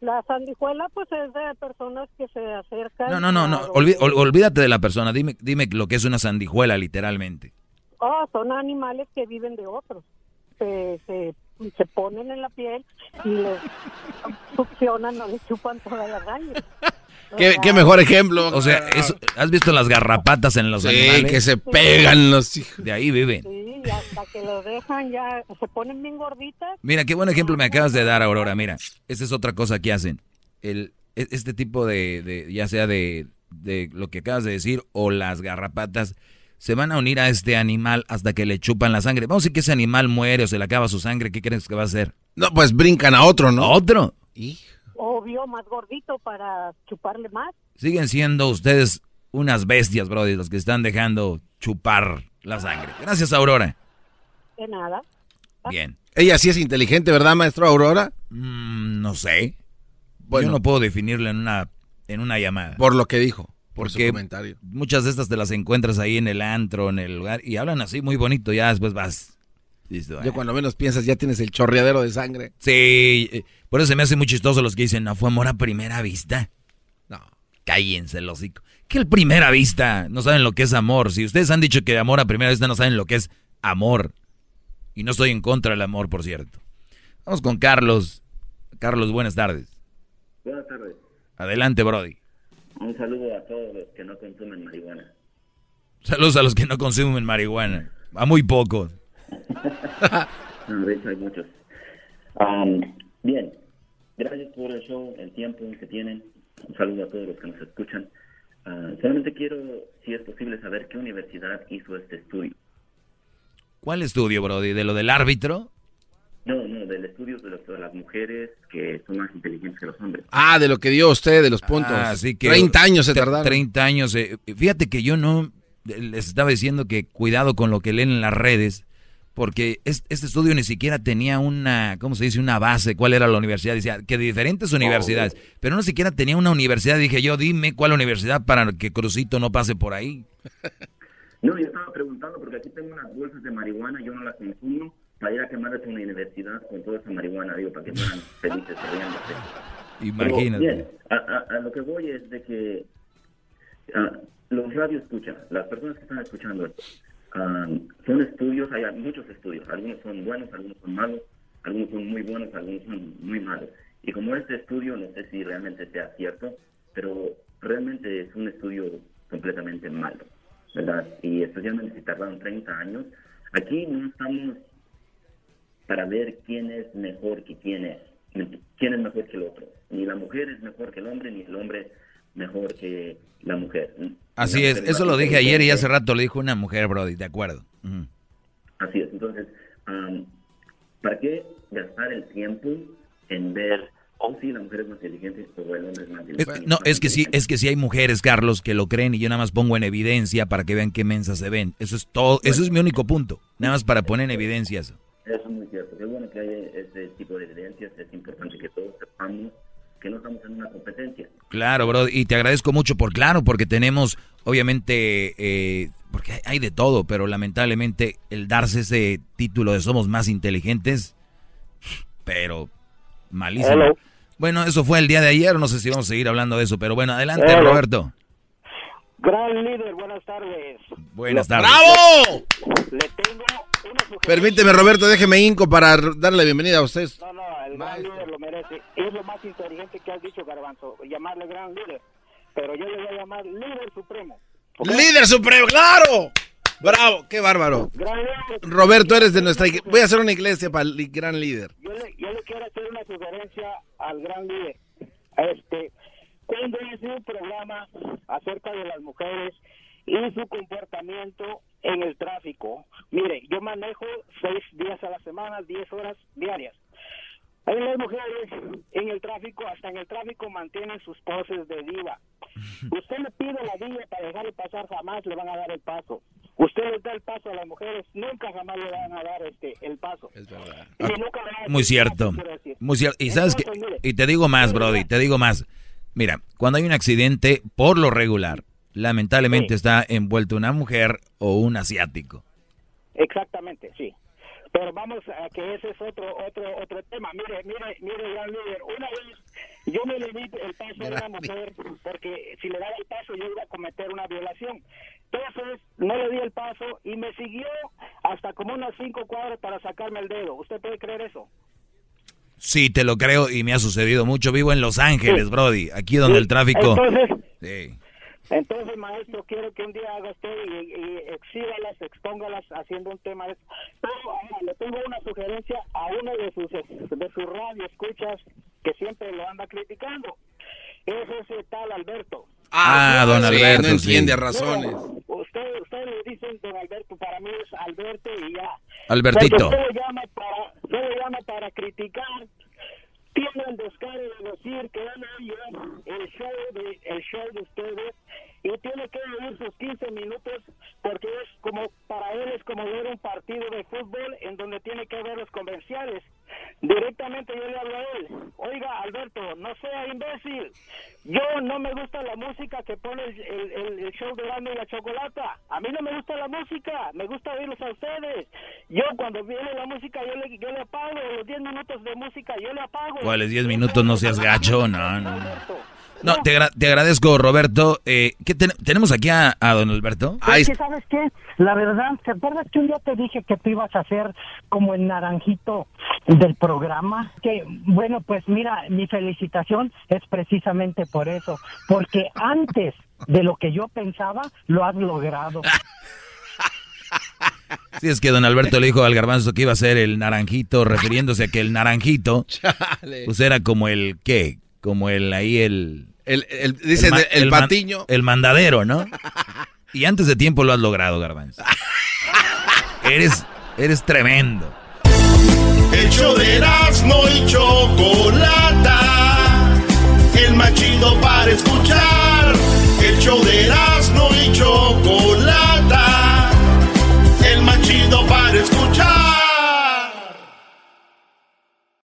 La sandijuela, pues es de personas que se acercan. No, no, no, no. olvídate de la persona. Dime, dime lo que es una sandijuela, literalmente. Oh, son animales que viven de otros. Se, se, se ponen en la piel y les succionan o les chupan toda la raíz. ¿Qué, mejor ejemplo. O sea, ¿has visto las garrapatas en los sí, que se pegan los hijos. De ahí viven. Sí, hasta que los dejan ya, se ponen bien gorditas. Mira, qué buen ejemplo me acabas de dar, Aurora. Mira, esta es otra cosa que hacen. El, e, este tipo de, de ya sea de, de lo que acabas de decir, o las garrapatas, se van a unir a este animal hasta que le chupan la sangre. Vamos a decir que ese animal muere o se le acaba su sangre, ¿qué crees que va a hacer? No, pues brincan a otro, ¿no? ¿A otro? Obvio, más gordito para chuparle más. Siguen siendo ustedes unas bestias, brody, los que están dejando chupar la sangre. Gracias, Aurora. De nada. Bien. Ella sí es inteligente, ¿verdad, maestro Aurora? Mm, no sé. Yo no puedo definirla en una, en una llamada. Por lo que dijo, por Porque su comentario. muchas de estas te las encuentras ahí en el antro, en el lugar, y hablan así muy bonito, ya después vas. Listo, Ya cuando menos piensas ya tienes el chorreadero de sangre. Sí, eh, por eso se me hace muy chistoso los que dicen, no fue amor a primera vista. No. Cállense el hocico. Que el primera vista, no saben lo que es amor. Si ustedes han dicho que amor a primera vista, no saben lo que es amor. Y no estoy en contra del amor, por cierto. Vamos con Carlos. Carlos, buenas tardes. Buenas tardes. Adelante, Brody. Un saludo a todos los que no consumen marihuana. Saludos a los que no consumen marihuana. A muy pocos. No, de hecho hay muchos. Am, bien, gracias por el show, el tiempo que tienen. Un saludo a todos los que nos escuchan. Ah, solamente quiero, si es posible, saber qué universidad hizo este estudio. ¿Cuál estudio, Brody? ¿De lo del árbitro? No, no, del estudio de, los- de las mujeres que son más inteligentes que los hombres. Ah, de lo que dio usted, de los puntos. Ah, sí que 30 años se tardaron. 30 años. eh, fíjate que yo no les estaba diciendo que cuidado con lo que leen en las redes, porque es- este estudio ni siquiera tenía una, ¿cómo se dice? Una base, cuál era la universidad. Decía que de diferentes universidades, pero no siquiera tenía una universidad. Dije yo, dime cuál universidad para que Crucito no pase por ahí. No, yo estaba preguntando porque aquí tengo unas bolsas de marihuana, yo no las consumo, para ir a quemarlas en una universidad con toda esa marihuana, digo, para que fueran felices riéndose. Pero, Imagínate. bien, a, a- a lo que voy es de que ah, los radios escuchan, las personas que están escuchando esto, ah, son estudios, hay muchos estudios, algunos son buenos, algunos son malos, algunos son muy buenos, algunos son muy malos. Y como este estudio, no sé si realmente sea cierto, pero realmente es un estudio completamente malo, ¿verdad? Y especialmente si tardaron 30 años, aquí no estamos para ver quién es mejor que quién es, quién es mejor que el otro. Ni la mujer es mejor que el hombre, ni el hombre mejor que la mujer. Así es, eso lo dije ayer y hace rato lo dijo una mujer, Brody, de acuerdo. Así es, entonces, am, ¿para qué gastar el tiempo en ver, oh sí, la mujer es más inteligente o el hombre es más Es- inteligente? no, es que sí, es que sí hay mujeres, Carlos, que lo creen y yo nada más pongo en evidencia para que vean qué mensas se ven. Eso es todo, eso es mi único punto. Nada más para poner en evidencia eso. Eso es muy cierto. Qué bueno que haya este tipo de evidencias. Es importante que todos sepamos que no estamos en una competencia. Claro, bro, y te agradezco mucho por claro, porque tenemos, obviamente, eh, porque hay, de todo, pero lamentablemente el darse ese título de somos más inteligentes, pero malísimo. Hello. Bueno, eso fue el día de ayer, no sé si vamos a seguir hablando de eso, pero bueno, adelante, Hello. Roberto. Gran líder, buenas tardes. Buenas tardes. ¡Bravo! Le tengo. Permíteme, Roberto, déjeme hinco para darle bienvenida a usted. No, no, el gran líder lo merece. Es lo más inteligente que has dicho, Garbanzo, llamarle gran líder. Pero yo le voy a llamar líder supremo. ¿ok? ¡Líder supremo! ¡Claro! ¡Bravo! ¡Qué bárbaro! Roberto, eres de nuestra iglesia. Voy a hacer una iglesia para el gran líder. Yo le, yo le quiero hacer una sugerencia al gran líder. Este, cuando hice un programa acerca de las mujeres y su comportamiento en el tráfico. Mire, yo manejo seis días a la semana, diez horas diarias. Hay las mujeres en el tráfico, hasta en el tráfico mantienen sus poses de diva. Usted le pide la diva para dejarle pasar, jamás le van a dar el paso. Usted les da el paso a las mujeres, nunca jamás le van a dar este el paso. Es verdad. Muy cierto. Muy cierto. Y sabes que, y te digo más, Brody, te digo más. Mira, cuando hay un accidente, por lo regular, lamentablemente está envuelto una mujer o un asiático. Exactamente, sí. Pero vamos a que ese es otro otro otro tema. Mire, mire, mire, gran líder. Una vez yo me le di el paso a una mujer porque si le daba el paso yo iba a cometer una violación. Entonces no le di el paso y me siguió hasta como unas cinco cuadras para sacarme el dedo. ¿Usted puede creer eso? Sí, te lo creo y me ha sucedido mucho. Vivo en Los Ángeles, Brody, aquí donde el tráfico... Entonces, Sí. Entonces, maestro, quiero que un día haga usted y, y exhíbalas, expóngalas haciendo un tema de eso. Pero ahora, le tengo una sugerencia a uno de sus de sus radio escuchas que siempre lo anda criticando. Es ese tal Alberto. Ah, don sí, Alberto. no entiende sí. razones. Usted, usted le dicen don Alberto, para mí es Alberto y ya. Albertito. Usted lo llama para, usted lo llama para criticar. Tiene el descaro de decir que él oye el show de, el show de ustedes y tiene que vivir sus 15 minutos porque es como para él es como ver un partido de fútbol en donde tiene que ver los comerciales. Directamente yo le hablo a él. Oiga, Alberto, no sea imbécil. Yo no me gusta la música que pone el, el, el show de Grande y la Chocolata. A mí no me gusta la música, me gusta oírlos a ustedes. Yo cuando viene la música yo le, yo le apago, los 10 minutos de música yo le apago. ¿Cuáles 10 minutos? No seas gacho, no, no. no. No, te, agradezco, Roberto. Eh, ¿qué ¿Tenemos aquí a, don Alberto? Es que, ¿sabes qué? La verdad, ¿te acuerdas que un día te dije que tú ibas a hacer como el naranjito del programa? Que, bueno, pues mira, mi felicitación es precisamente por eso. Porque antes de lo que yo pensaba, lo has logrado. Sí, es que don Alberto le dijo al garbanzo que iba a ser el naranjito, refiriéndose a que el naranjito, pues era como el, ¿qué? como el ahí el... El, el dicen el, el, el patiño. Man, el mandadero, ¿no? Y antes de tiempo lo has logrado, Garbanzo. eres, eres tremendo. El show de no y Chocolata, el machido para escuchar. El show de no y Chocolata